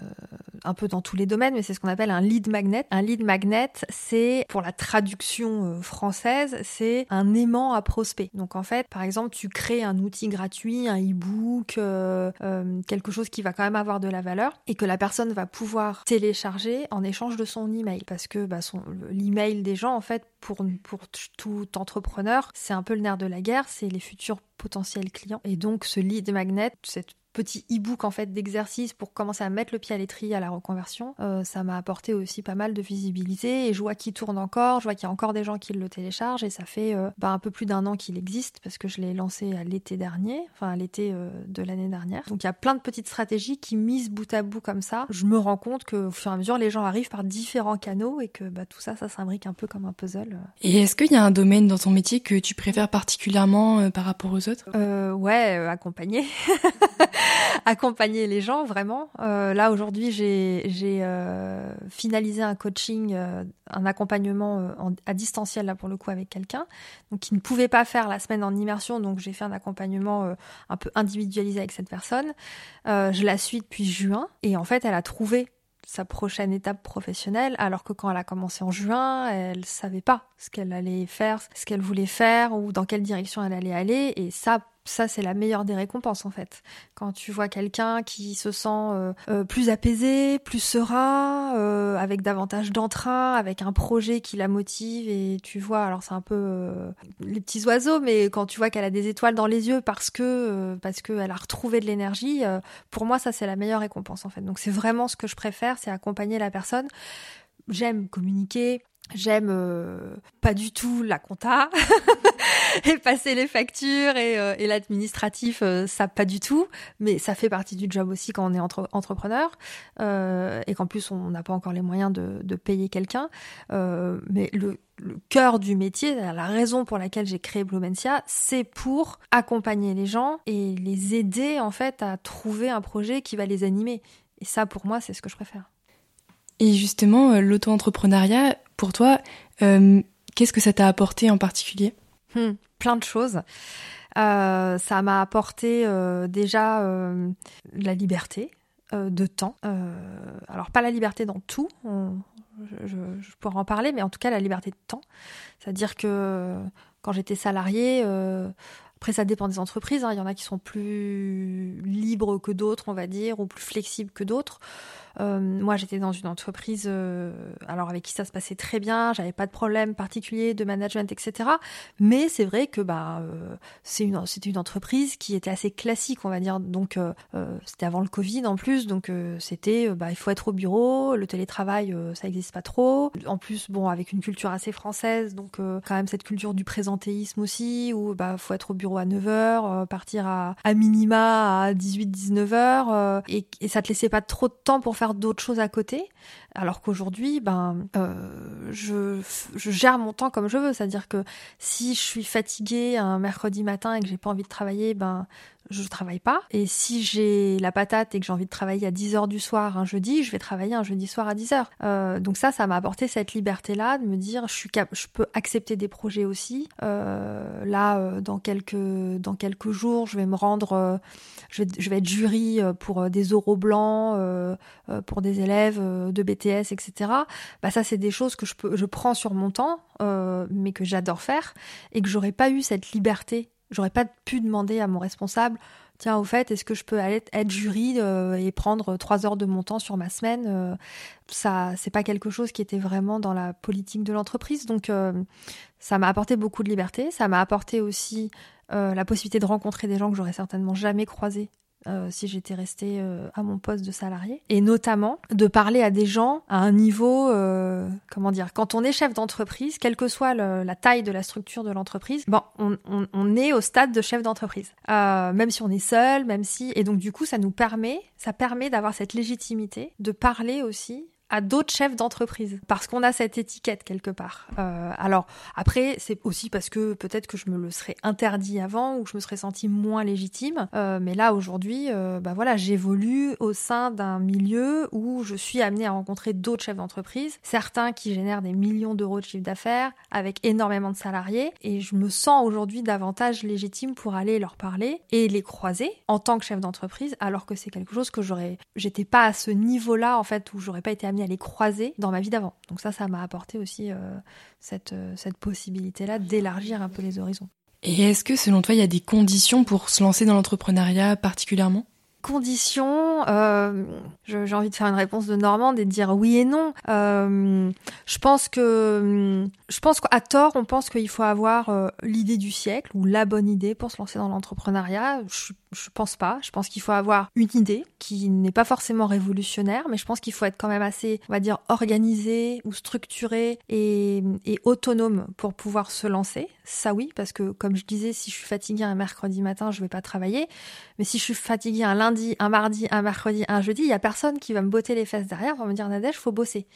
un peu dans tous les domaines, mais c'est ce qu'on appelle un lead magnet. Un lead magnet c'est pour la traduction française c'est un aimant à prospect. Donc en fait par exemple tu crées un outil gratuit, un e-book, euh, euh, quelque chose qui va quand même avoir de la valeur et que la personne va pouvoir télécharger en échange de son email. Parce que bah, l'email des gens en fait pour, pour tout entrepreneur c'est un peu le nerf de la guerre, c'est les futurs potentiels clients. Et donc ce lead magnet, cette petits e-books en fait d'exercices pour commencer à mettre le pied à l'étrier à la reconversion, euh, ça m'a apporté aussi pas mal de visibilité et je vois qu'il tourne encore, je vois qu'il y a encore des gens qui le téléchargent et ça fait euh, bah, un peu plus d'un an qu'il existe parce que je l'ai lancé à l'été dernier, enfin à l'été euh, de l'année dernière. Donc il y a plein de petites stratégies qui misent bout à bout comme ça. Je me rends compte qu'au fur et à mesure les gens arrivent par différents canaux et que bah, tout ça, ça s'imbrique un peu comme un puzzle.
Et est-ce qu'il y a un domaine dans ton métier que tu préfères particulièrement par rapport aux autres?
Ouais, accompagner. accompagner les gens vraiment. Euh, là aujourd'hui, j'ai euh, finalisé un coaching, euh, un accompagnement à distanciel là pour le coup avec quelqu'un, donc qui ne pouvait pas faire la semaine en immersion, donc j'ai fait un accompagnement un peu individualisé avec cette personne. je la suis depuis juin et en fait, elle a trouvé sa prochaine étape professionnelle, alors que quand elle a commencé en juin, elle savait pas ce qu'elle allait faire, ce qu'elle voulait faire ou dans quelle direction elle allait aller. Et ça, ça c'est la meilleure des récompenses en fait. Quand tu vois quelqu'un qui se sent euh, euh, plus apaisé, plus serein, euh, avec davantage d'entrain, avec un projet qui la motive et tu vois, alors c'est un peu les petits oiseaux, mais quand tu vois qu'elle a des étoiles dans les yeux parce que parce qu'elle a retrouvé de l'énergie, pour moi ça c'est la meilleure récompense en fait. Donc c'est vraiment ce que je préfère, c'est accompagner la personne. J'aime communiquer, J'aime pas du tout la compta et passer les factures et, euh, et l'administratif, euh, ça pas du tout. Mais ça fait partie du job aussi quand on est entre, entrepreneur euh, et qu'en plus on n'a pas encore les moyens de, de payer quelqu'un. mais le, le cœur du métier, la raison pour laquelle j'ai créé Blumentia, c'est pour accompagner les gens et les aider en fait à trouver un projet qui va les animer. Et ça, pour moi, c'est ce que je préfère.
Et justement, l'auto-entrepreneuriat, pour toi, qu'est-ce que ça t'a apporté en particulier?
Hmm, plein de choses. Euh, ça m'a apporté euh, déjà euh, la liberté de temps. alors pas la liberté dans tout, je, je, pourrais en parler, mais en tout cas la liberté de temps. C'est-à-dire que quand j'étais salariée, après ça dépend des entreprises, hein, il y en a qui sont plus libres que d'autres, on va dire, ou plus flexibles que d'autres. Euh, moi, j'étais dans une entreprise, euh, alors avec qui ça se passait très bien, j'avais pas de problème particulier de management, etc. Mais c'est vrai que bah euh, c'est une c'était une entreprise qui était assez classique, on va dire. Donc c'était avant le Covid en plus, donc c'était bah il faut être au bureau, le télétravail ça existe pas trop. En plus, bon avec une culture assez française, donc quand même cette culture du présentéisme aussi, où bah faut être au bureau à 9h, partir à, à minima à 18-19h, et, et ça te laissait pas trop de temps pour faire d'autres choses à côté, alors qu'aujourd'hui, ben, euh, je, je, gère mon temps comme je veux. C'est-à-dire que si je suis fatiguée un mercredi matin et que j'ai pas envie de travailler, ben, je travaille pas. Et si j'ai la patate et que j'ai envie de travailler à 10 heures du soir un jeudi, je vais travailler un jeudi soir à 10 heures. Euh, donc ça, ça m'a apporté cette liberté-là de me dire, je suis cap je peux accepter des projets aussi. Euh, là, euh, dans quelques dans quelques jours, je vais me rendre, euh, je vais je vais être jury euh, pour des oraux blancs, pour des élèves de BTS, etc. Bah ça, c'est des choses que je peux, je prends sur mon temps, mais que j'adore faire et que j'aurais pas eu cette liberté J'aurais pas pu demander à mon responsable, tiens, au fait, est-ce que je peux aller être jury euh, et prendre trois heures de mon temps sur ma semaine euh, Ça, c'est pas quelque chose qui était vraiment dans la politique de l'entreprise. Donc, euh, ça m'a apporté beaucoup de liberté. Ça m'a apporté aussi la possibilité de rencontrer des gens que j'aurais certainement jamais croisés euh, si j'étais restée euh, à mon poste de salarié. Et notamment de parler à des gens à un niveau, euh, comment dire, quand on est chef d'entreprise, quelle que soit la taille de la structure de l'entreprise, bon, on, on, on, est au stade de chef d'entreprise. même si on est seul, même si... Et donc du coup, ça nous permet, ça permet d'avoir cette légitimité de parler aussi à d'autres chefs d'entreprise parce qu'on a cette étiquette quelque part. Euh, alors après, c'est aussi parce que peut-être que je me le serais interdit avant ou je me serais senti moins légitime. Euh, mais là aujourd'hui, euh, bah voilà, j'évolue au sein d'un milieu où je suis amenée à rencontrer d'autres chefs d'entreprise, certains qui génèrent des millions d'euros de chiffre d'affaires avec énormément de salariés, et je me sens aujourd'hui davantage légitime pour aller leur parler et les croiser en tant que chef d'entreprise, alors que c'est quelque chose que j'aurais, j'étais pas à ce niveau-là en fait où j'aurais pas été amenée à les croiser dans ma vie d'avant. Donc ça, ça m'a apporté aussi euh, cette, euh, cette possibilité-là d'élargir un peu les horizons.
Et est-ce que selon toi, il y a des conditions pour se lancer dans l'entrepreneuriat particulièrement?
Conditions, euh, j'ai envie de faire une réponse de Normande et de dire oui et non. Euh, je pense que, je pense qu'à tort, on pense qu'il faut avoir euh, l'idée du siècle ou la bonne idée pour se lancer dans l'entrepreneuriat. Je, je pense pas. Je pense qu'il faut avoir une idée qui n'est pas forcément révolutionnaire, mais je pense qu'il faut être quand même assez, on va dire, organisé ou structuré et, autonome pour pouvoir se lancer. Ça oui, parce que comme je disais, si je suis fatiguée un mercredi matin, je vais pas travailler. Mais si je suis fatiguée un lundi, un mardi, un mercredi, un jeudi, il y a personne qui va me botter les fesses derrière, va me dire Nadège, faut bosser.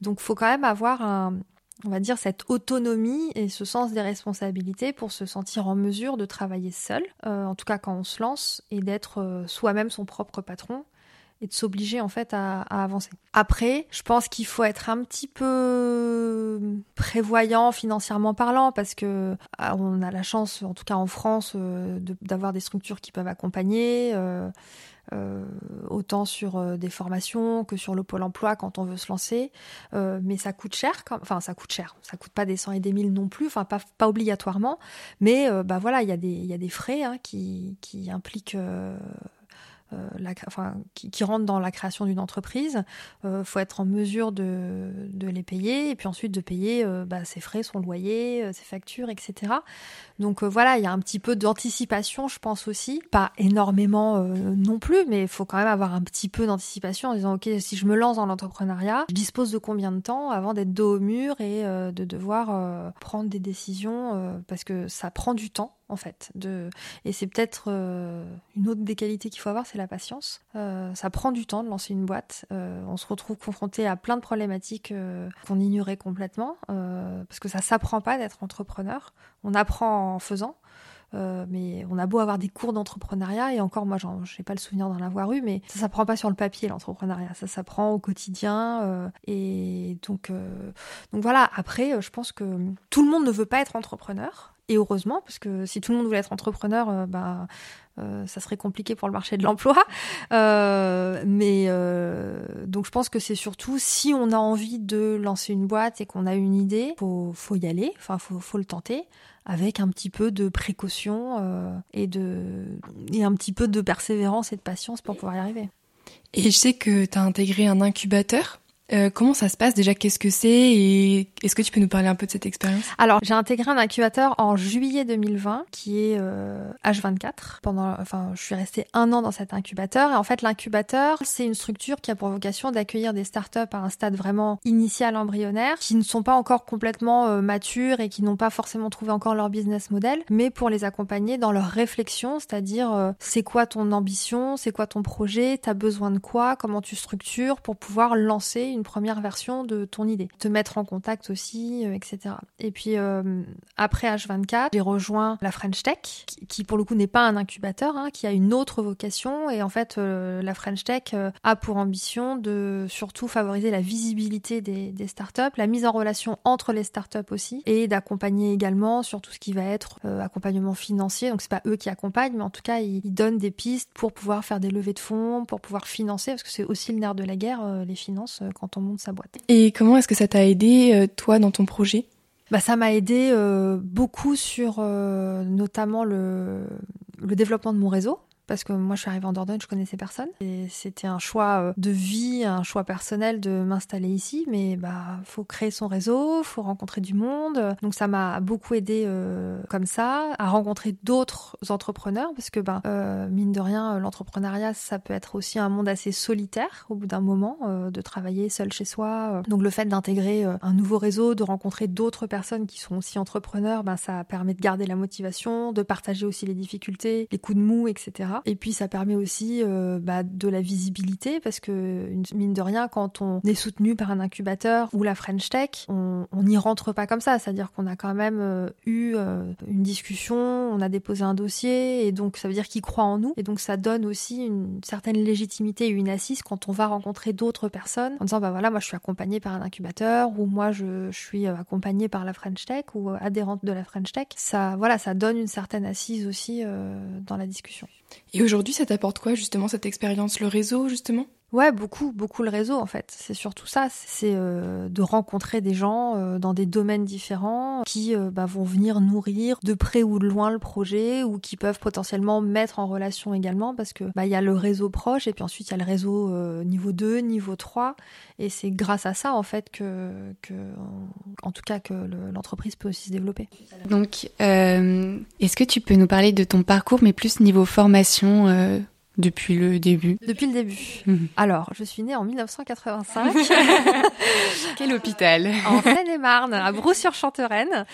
Donc faut quand même avoir un, on va dire cette autonomie et ce sens des responsabilités pour se sentir en mesure de travailler seul, euh, en tout cas quand on se lance, et d'être euh, soi-même son propre patron et de s'obliger en fait à, avancer. Après, je pense qu'il faut être un petit peu prévoyant financièrement parlant parce que ah, on a la chance, en tout cas en France, euh, d'avoir des structures qui peuvent accompagner. Euh, euh, autant sur des formations que sur le pôle emploi quand on veut se lancer, mais ça coûte cher. Enfin, ça coûte cher. Ça coûte pas des cent et des mille non plus. Enfin, pas, obligatoirement, mais bah voilà, il y a des frais hein, qui impliquent euh, enfin, qui, qui, rentrent dans la création d'une entreprise, euh, faut être en mesure de, de, les payer et puis ensuite de payer euh, bah, ses frais, son loyer, ses factures, etc. Donc voilà, il y a un petit peu d'anticipation, je pense aussi, pas énormément non plus, mais il faut quand même avoir un petit peu d'anticipation en disant ok, si je me lance dans l'entrepreneuriat, je dispose de combien de temps avant d'être dos au mur et de devoir prendre des décisions parce que ça prend du temps en fait. De... Et c'est peut-être euh, une autre des qualités qu'il faut avoir, c'est la patience. Euh, ça prend du temps de lancer une boîte. Euh, on se retrouve confronté à plein de problématiques qu'on ignorait complètement, parce que ça s'apprend pas d'être entrepreneur. On apprend en faisant. mais on a beau avoir des cours d'entrepreneuriat et encore moi je n'ai pas le souvenir d'en avoir eu mais ça s'apprend pas sur le papier l'entrepreneuriat ça s'apprend au quotidien et donc donc voilà après je pense que tout le monde ne veut pas être entrepreneur et heureusement, parce que si tout le monde voulait être entrepreneur, euh, bah, euh, ça serait compliqué pour le marché de l'emploi. Euh, mais donc je pense que c'est surtout si on a envie de lancer une boîte et qu'on a une idée, faut, faut y aller. Enfin, faut, le tenter avec un petit peu de précaution et de et un petit peu de persévérance et de patience pour pouvoir y arriver.
Et je sais que tu as intégré un incubateur. Euh, comment ça se passe déjà? Qu'est-ce que c'est? Et est-ce que tu peux nous parler un peu de cette expérience?
Alors, j'ai intégré un incubateur en juillet 2020 qui est euh, H24. Pendant, enfin, je suis restée un an dans cet incubateur. Et en fait, l'incubateur, c'est une structure qui a pour vocation d'accueillir des startups à un stade vraiment initial, embryonnaire, qui ne sont pas encore complètement euh, matures et qui n'ont pas forcément trouvé encore leur business model, mais pour les accompagner dans leur réflexion, c'est-à-dire euh, c'est quoi ton ambition, c'est quoi ton projet, t'as besoin de quoi, comment tu structures pour pouvoir lancer une première version de ton idée, te mettre en contact aussi, euh, etc. Et puis euh, après H24, j'ai rejoint la French Tech, qui, pour le coup n'est pas un incubateur, hein, qui a une autre vocation. Et en fait, euh, la French Tech a pour ambition de surtout favoriser la visibilité des, startups, la mise en relation entre les startups aussi, et d'accompagner également sur tout ce qui va être accompagnement financier. Donc c'est pas eux qui accompagnent, mais en tout cas ils, donnent des pistes pour pouvoir faire des levées de fonds, pour pouvoir financer, parce que c'est aussi le nerf de la guerre, les finances, on monte sa boîte.
Et comment est-ce que ça t'a aidé, euh, toi, dans ton projet?
Bah, ça m'a aidé euh, beaucoup sur euh, notamment le, le développement de mon réseau parce que moi je suis arrivée en Dordogne, je connaissais personne et c'était un choix euh, de vie, un choix personnel de m'installer ici, mais bah faut créer son réseau, faut rencontrer du monde. Donc ça m'a beaucoup aidé euh, comme ça à rencontrer d'autres entrepreneurs parce que bah euh, mine de rien l'entrepreneuriat ça peut être aussi un monde assez solitaire au bout d'un moment euh, de travailler seul chez soi. Donc le fait d'intégrer un nouveau réseau, de rencontrer d'autres personnes qui sont aussi entrepreneurs, bah ça permet de garder la motivation, de partager aussi les difficultés, les coups de mou, etc. Et puis ça permet aussi euh, bah, de la visibilité parce que mine de rien, quand on est soutenu par un incubateur ou la French Tech, on n'y rentre pas comme ça. C'est-à-dire qu'on a quand même euh, eu euh, une discussion, on a déposé un dossier et donc ça veut dire qu'ils croient en nous. Et donc ça donne aussi une certaine légitimité et une assise quand on va rencontrer d'autres personnes en disant bah voilà moi je suis accompagnée par un incubateur ou moi je, je suis accompagnée par la French Tech ou adhérente de la French Tech. Ça voilà ça donne une certaine assise aussi dans la discussion.
Et aujourd'hui, ça t'apporte quoi justement cette expérience, le réseau justement?
Ouais, beaucoup, beaucoup le réseau en fait. C'est surtout ça, c'est euh, de rencontrer des gens euh, dans des domaines différents qui euh, bah, vont venir nourrir de près ou de loin le projet ou qui peuvent potentiellement mettre en relation également parce que bah y a le réseau proche et puis ensuite il y a le réseau niveau 2, niveau 3 et c'est grâce à ça en fait que, que en tout cas que l'entreprise peut aussi se développer.
Donc est-ce que tu peux nous parler de ton parcours mais plus niveau formation depuis le début
Depuis le début. Mhm. Alors, je suis née en 1985.
Quel hôpital
En Seine-et-Marne, à Brou-sur-Chantereine.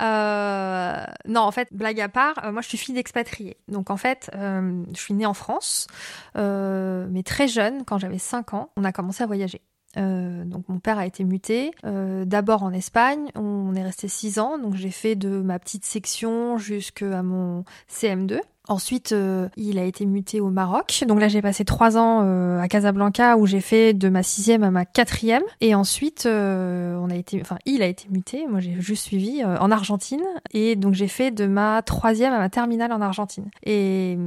Euh, non, en fait, blague à part, euh, moi je suis fille d'expatriés. Donc en fait, euh, je suis née en France, mais très jeune, quand j'avais 5 ans, on a commencé à voyager. donc mon père a été muté. D'abord en Espagne, on est resté 6 ans, donc j'ai fait de ma petite section jusqu'à mon CM2. Ensuite, euh, il a été muté au Maroc. Donc là, j'ai passé trois ans euh, à Casablanca où j'ai fait de ma sixième à ma quatrième. Et ensuite, euh, on a été, enfin, il a été muté. Moi, j'ai juste suivi en Argentine. Et donc, j'ai fait de ma troisième à ma terminale en Argentine. Et,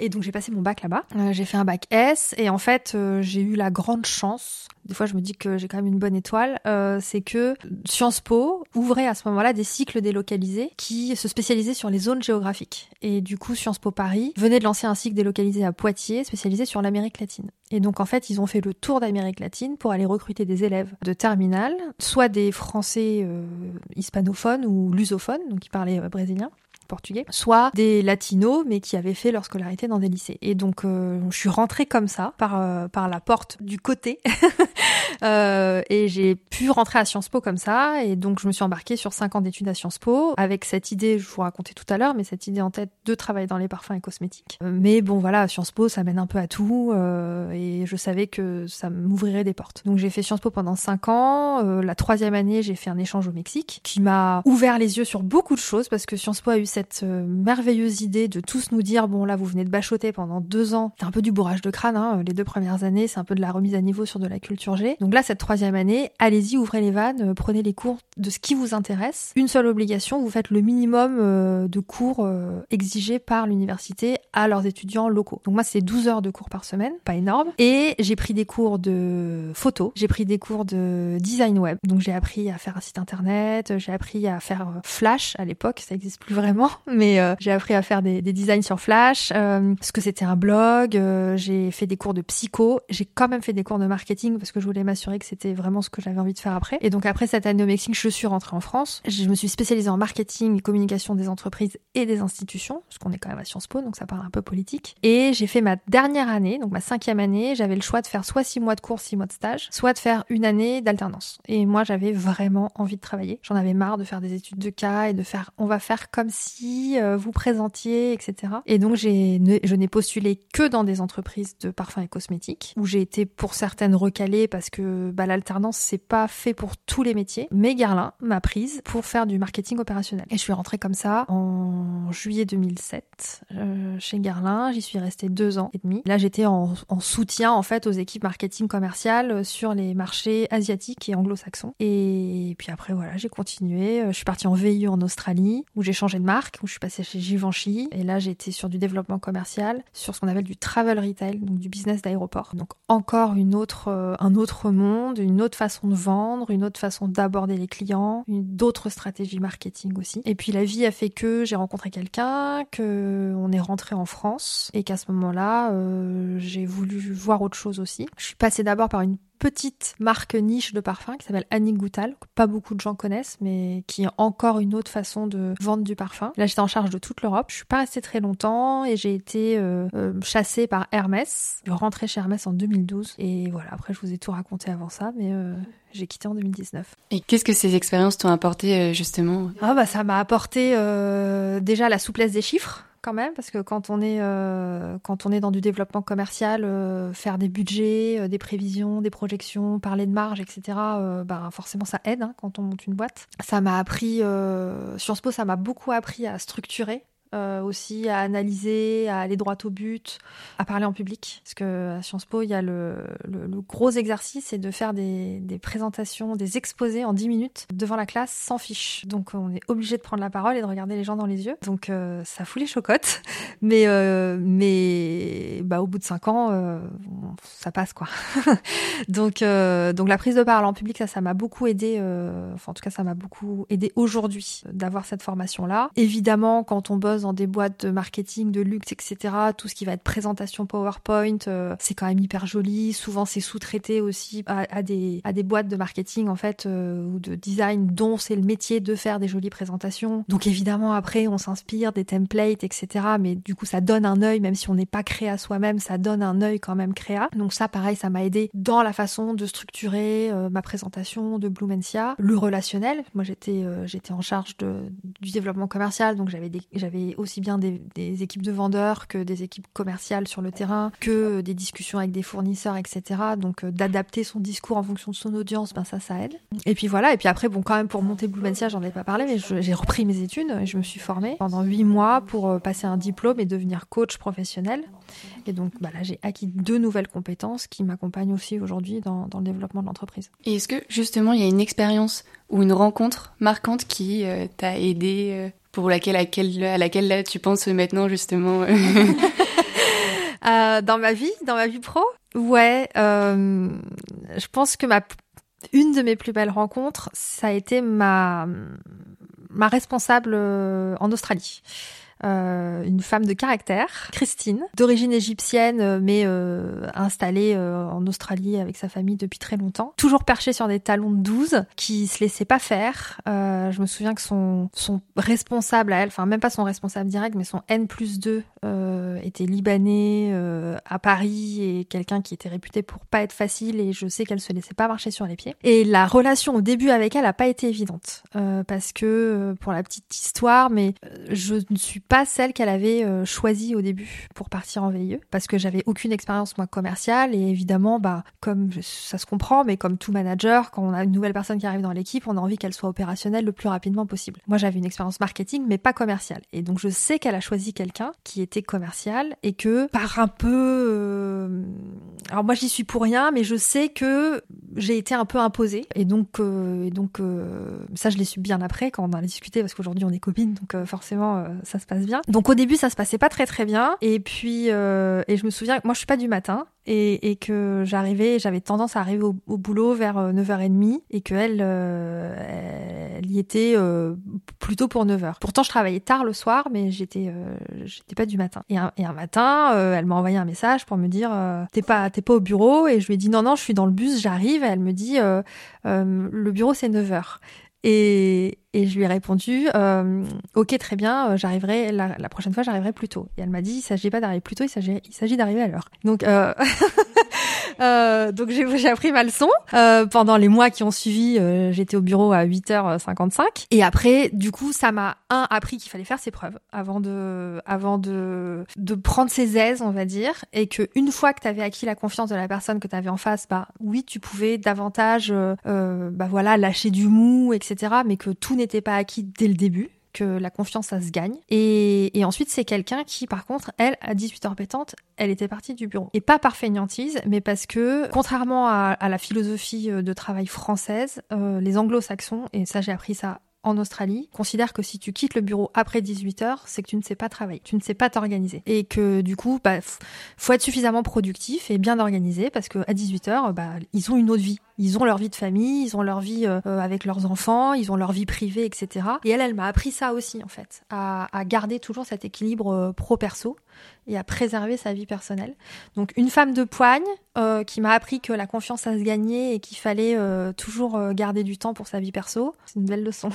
et donc, j'ai passé mon bac là-bas. j'ai fait un bac S. Et en fait, j'ai eu la grande chance des fois je me dis que j'ai quand même une bonne étoile, euh, c'est que Sciences Po ouvrait à ce moment-là des cycles délocalisés qui se spécialisaient sur les zones géographiques. Et du coup, Sciences Po Paris venait de lancer un cycle délocalisé à Poitiers spécialisé sur l'Amérique latine. Et donc en fait, ils ont fait le tour d'Amérique latine pour aller recruter des élèves de terminale, soit des Français euh, hispanophones ou lusophones, donc qui parlaient euh, brésilien, portugais, soit des latinos, mais qui avaient fait leur scolarité dans des lycées. Et donc, euh, je suis rentrée comme ça, par, euh, par la porte du côté, euh, et j'ai pu rentrer à Sciences Po comme ça, et donc je me suis embarquée sur 5 ans d'études à Sciences Po, avec cette idée, je vous racontais tout à l'heure, mais cette idée en tête de travailler dans les parfums et cosmétiques. mais bon, voilà, Sciences Po, ça mène un peu à tout, et je savais que ça m'ouvrirait des portes. Donc j'ai fait Sciences Po pendant 5 ans, la troisième année, j'ai fait un échange au Mexique, qui m'a ouvert les yeux sur beaucoup de choses, parce que Sciences Po a eu cette cette euh, merveilleuse idée de tous nous dire bon là vous venez de bachoter pendant deux ans, c'est un peu du bourrage de crâne, hein, les deux premières années c'est un peu de la remise à niveau sur de la culture G. Donc là cette troisième année, allez-y ouvrez les vannes, euh, prenez les cours de ce qui vous intéresse. Une seule obligation, vous faites le minimum euh, de cours exigés par l'université à leurs étudiants locaux. Donc moi c'est 12 heures de cours par semaine, pas énorme, et j'ai pris des cours de photo, j'ai pris des cours de design web, donc j'ai appris à faire un site internet, j'ai appris à faire Flash à l'époque, ça existe plus vraiment, mais euh, j'ai appris à faire des, des, designs sur Flash, euh, ce que c'était un blog, euh, j'ai fait des cours de psycho, j'ai quand même fait des cours de marketing parce que je voulais m'assurer que c'était vraiment ce que j'avais envie de faire après. Et donc après cette année au Mexique, je suis rentrée en France. Je me suis spécialisée en marketing et communication des entreprises et des institutions, parce qu'on est quand même à Sciences Po, donc ça parle un peu politique. Et j'ai fait ma dernière année, donc ma cinquième année, j'avais le choix de faire soit six mois de cours, six mois de stage, soit de faire une année d'alternance. Et moi, j'avais vraiment envie de travailler. J'en avais marre de faire des études de cas et de faire, on va faire comme si euh, vous présentiez, etc. Et donc j'ai, je n'ai postulé que dans des entreprises de parfums et cosmétiques où j'ai été pour certaines recalée parce que bah, l'alternance c'est pas fait pour tous les métiers. Mais Garlin m'a prise pour faire du marketing opérationnel. Et je suis rentrée comme ça en juillet 2007 euh, chez Garlin. J'y suis restée deux ans et demi. Là j'étais en, en, soutien en fait aux équipes marketing commercial sur les marchés asiatiques et anglo-saxons. Et puis après voilà j'ai continué. Je suis partie en VIE en Australie où j'ai changé de marque où je suis passée chez Givenchy et là j'étais sur du développement commercial, sur ce qu'on appelle du travel retail, donc du business d'aéroport. Donc encore une autre, euh, un autre monde, une autre façon de vendre, une autre façon d'aborder les clients, une d'autres stratégies marketing aussi. Et puis la vie a fait que j'ai rencontré quelqu'un, que on est rentré en France et qu'à ce moment-là euh, j'ai voulu voir autre chose aussi. Je suis passée d'abord par une petite marque niche de parfum qui s'appelle Annie Goutal, que pas beaucoup de gens connaissent, mais qui est encore une autre façon de vendre du parfum. Là, j'étais en charge de toute l'Europe. Je suis pas restée très longtemps et j'ai été euh, euh, chassée par Hermès. Je rentrais chez Hermès en 2012 et voilà. Après, je vous ai tout raconté avant ça, mais euh, j'ai quitté en 2019.
Et qu'est-ce que ces expériences t'ont apporté justement?
Ah bah ça m'a apporté déjà la souplesse des chiffres quand même parce que quand on est euh, quand on est dans du développement commercial, euh, faire des budgets, euh, des prévisions, des projections, parler de marge, etc. ben forcément ça aide hein, quand on monte une boîte. Ça m'a appris Sciences Po, ça m'a beaucoup appris à structurer euh, aussi à analyser, à aller droit au but, à parler en public. Parce que à Sciences Po, il y a le, le, le gros exercice, c'est de faire des, des, présentations, des exposés en 10 minutes devant la classe sans fiche. Donc on est obligé de prendre la parole et de regarder les gens dans les yeux. Donc euh, ça fout les chocottes. Mais, euh, mais bah, au bout de 5 ans, euh, ça passe quoi. donc, donc la prise de parole en public, ça, ça m'a beaucoup aidé. enfin, en tout cas, ça m'a beaucoup aidé aujourd'hui d'avoir cette formation-là. Évidemment, quand on bosse dans des boîtes de marketing, de luxe, etc., tout ce qui va être présentation PowerPoint, euh, c'est quand même hyper joli. Souvent, c'est sous-traité aussi à, des, à des boîtes de marketing, en fait, euh, ou de design, dont c'est le métier de faire des jolies présentations. Donc, évidemment, après, on s'inspire des templates, etc., mais du coup, ça donne un œil, même si on n'est pas créa soi-même, ça donne un œil quand même créa. Donc, ça, pareil, ça m'a aidé dans la façon de structurer euh, ma présentation de Blumencia, le relationnel. Moi, j'étais en charge de, du développement commercial, donc j'avais aussi bien des, équipes de vendeurs que des équipes commerciales sur le terrain, que des discussions avec des fournisseurs, etc. Donc euh, d'adapter son discours en fonction de son audience, ben ça, ça aide. Et puis voilà. Et puis après, bon, quand même pour monter Blumencia, j'en ai pas parlé, mais j'ai repris mes études et je me suis formée pendant huit mois pour euh, passer un diplôme et devenir coach professionnel. Et donc bah là, j'ai acquis deux nouvelles compétences qui m'accompagnent aussi aujourd'hui dans, le développement de l'entreprise.
Et est-ce que justement, il y a une expérience ou une rencontre marquante qui euh, t'a aidé pour laquelle à laquelle, à laquelle là, tu penses maintenant justement
euh, Dans ma vie, dans ma vie pro? Ouais, je pense que ma une de mes plus belles rencontres, ça a été ma ma responsable en Australie. Euh, une femme de caractère, Christine, d'origine égyptienne euh, mais euh, installée en Australie avec sa famille depuis très longtemps, toujours perchée sur des talons de 12, qui se laissait pas faire. je me souviens que son, son responsable à elle, enfin même pas son responsable direct, mais son N plus 2 était libanais à Paris et quelqu'un qui était réputé pour pas être facile et je sais qu'elle se laissait pas marcher sur les pieds. Et la relation au début avec elle a pas été évidente parce que pour la petite histoire, mais je ne suis pas celle qu'elle avait euh, choisie au début pour partir en VIE, parce que j'avais aucune expérience moi commerciale et évidemment, bah comme ça se comprend, mais comme tout manager, quand on a une nouvelle personne qui arrive dans l'équipe, on a envie qu'elle soit opérationnelle le plus rapidement possible. Moi, j'avais une expérience marketing, mais pas commerciale, et donc je sais qu'elle a choisi quelqu'un qui était commercial et que par un peu, euh... alors moi j'y suis pour rien, mais je sais que j'ai été un peu imposée et donc euh, euh, ça je l'ai su bien après quand on a discuté parce qu'aujourd'hui on est copines, donc forcément ça se passe bien. Donc au début, ça se passait pas très très bien. Et puis, et je me souviens, moi je suis pas du matin et, et que j'arrivais, j'avais tendance à arriver au, boulot vers 9h30 euh, et qu'elle euh, elle y était euh, plutôt pour 9h. Pourtant, je travaillais tard le soir, mais j'étais euh, j'étais pas du matin. Et un, et un matin, euh, elle m'a envoyé un message pour me dire t'es pas t'es pas au bureau et je lui ai dit non non, je suis dans le bus, j'arrive. Et elle me dit le bureau c'est 9h. Et, et je lui ai répondu, euh, ok, très bien, euh, j'arriverai la, la, prochaine fois, j'arriverai plus tôt. Et elle m'a dit, il s'agit pas d'arriver plus tôt, il s'agit, d'arriver à l'heure. Donc, euh, euh, donc j'ai, appris ma leçon. Euh, pendant les mois qui ont suivi, euh, j'étais au bureau à 8h55. Et après, du coup, ça m'a un appris qu'il fallait faire ses preuves avant de, avant de, de prendre ses aises, on va dire, et que une fois que tu avais acquis la confiance de la personne que tu avais en face, bah oui, tu pouvais davantage, bah voilà, lâcher du mou, etc. Mais que tout n'était pas acquis dès le début que la confiance, ça se gagne. Et, ensuite, c'est quelqu'un qui, par contre, elle, à 18h pétante, elle était partie du bureau. Et pas par feignantise, mais parce que, contrairement à, la philosophie euh, de travail française, euh, les anglo-saxons, et ça j'ai appris ça en Australie considère que si tu quittes le bureau après 18 heures, c'est que tu ne sais pas travailler, tu ne sais pas t'organiser. Et que du coup, bah, faut être suffisamment productif et bien organisé parce que à 18 heures, bah, ils ont une autre vie. Ils ont leur vie de famille, ils ont leur vie euh, avec leurs enfants, ils ont leur vie privée, etc. Et elle, elle m'a appris ça aussi, en fait, à, garder toujours cet équilibre euh, pro-perso et à préserver sa vie personnelle. Donc une femme de poigne euh, qui m'a appris que la confiance à se gagner et qu'il fallait toujours garder du temps pour sa vie perso, c'est une belle leçon.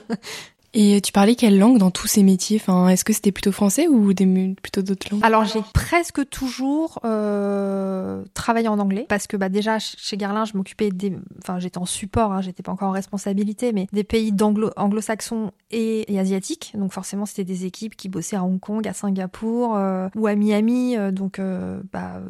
Et tu parlais quelle langue dans tous ces métiers? Enfin, Est-ce que c'était plutôt français ou des, plutôt d'autres langues?
Alors j'ai presque toujours euh, travaillé en anglais parce que bah, déjà chez Garlin je m'occupais des... Enfin j'étais en support, hein, j'étais pas encore en responsabilité, mais des pays anglo-saxons et, et, asiatiques. Donc forcément c'était des équipes qui bossaient à Hong Kong, à Singapour euh, ou à Miami, euh, donc euh, bah,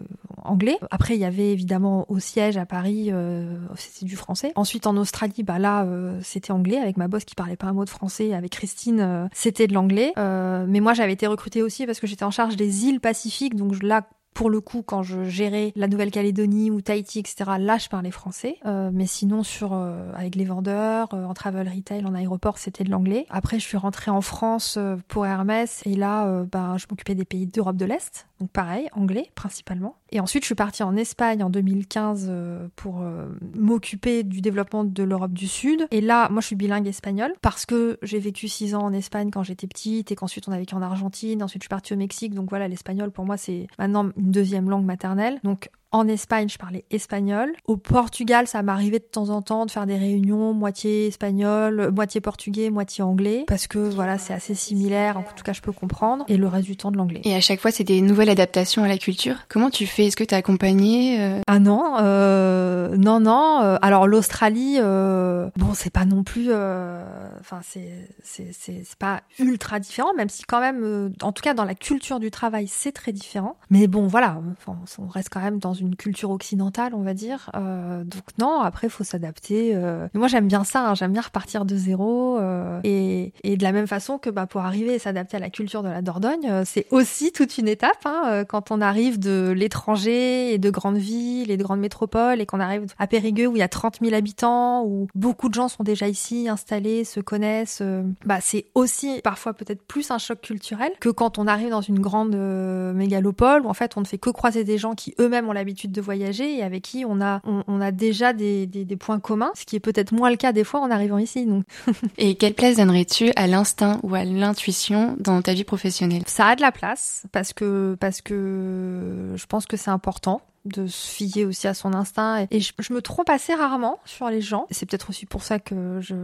anglais. Après il y avait évidemment au siège à Paris, euh, c'était du français. Ensuite en Australie, bah là c'était anglais avec ma boss qui parlait pas un mot de français avec Christine, c'était de l'anglais. mais moi, j'avais été recrutée aussi parce que j'étais en charge des îles Pacifiques, donc là, pour le coup, quand je gérais la Nouvelle-Calédonie ou Tahiti, etc., là, je parlais français. Euh, mais sinon, sur euh, avec les vendeurs, euh, en travel retail, en aéroport, c'était de l'anglais. Après, je suis rentrée en France pour Hermès et là, ben, je m'occupais des pays d'Europe de l'Est. Donc pareil, anglais principalement. Et ensuite, je suis partie en Espagne en 2015 pour m'occuper du développement de l'Europe du Sud. Et là, moi, je suis bilingue espagnol parce que j'ai vécu six ans en Espagne quand j'étais petite et qu'ensuite on a vécu en Argentine. Ensuite, je suis partie au Mexique. Donc voilà, l'espagnol pour moi, c'est maintenant une deuxième langue maternelle. Donc en Espagne, je parlais espagnol. Au Portugal, ça m'arrivait de temps en temps de faire des réunions moitié espagnol, moitié portugais, moitié anglais, parce que voilà, c'est assez similaire. En tout cas, je peux comprendre. Et le reste du temps de l'anglais.
Et à chaque fois, c'est des nouvelles adaptations à la culture. Comment tu fais? Est-ce que tu as accompagné euh?
Ah non, euh, non, non. Euh, alors l'Australie, bon, c'est pas non plus, enfin, c'est c'est pas ultra différent, même si quand même, en tout cas dans la culture du travail, c'est très différent. Mais bon, voilà, on reste quand même dans une une culture occidentale, on va dire. Euh, donc non, après faut s'adapter. Euh. Moi j'aime bien ça, hein. j'aime bien repartir de zéro. Euh, et, et, de la même façon que bah, pour arriver et s'adapter à la culture de la Dordogne, euh, c'est aussi toute une étape. Hein, euh, quand on arrive de l'étranger et de grandes villes et de grandes métropoles et qu'on arrive à Périgueux où il y a 30 000 habitants, où beaucoup de gens sont déjà ici, installés, se connaissent, bah c'est aussi parfois peut-être plus un choc culturel que quand on arrive dans une grande mégalopole où en fait on ne fait que croiser des gens qui eux-mêmes ont l'habitude de voyager et avec qui on a, on, a déjà des, des, points communs, ce qui est peut-être moins le cas des fois en arrivant ici. Donc.
et quelle place donnerais-tu à l'instinct ou à l'intuition dans ta vie professionnelle?
Ça a de la place parce que, parce que je pense que c'est important de se fier aussi à son instinct. Et, je, me trompe assez rarement sur les gens. C'est peut-être aussi pour ça que je,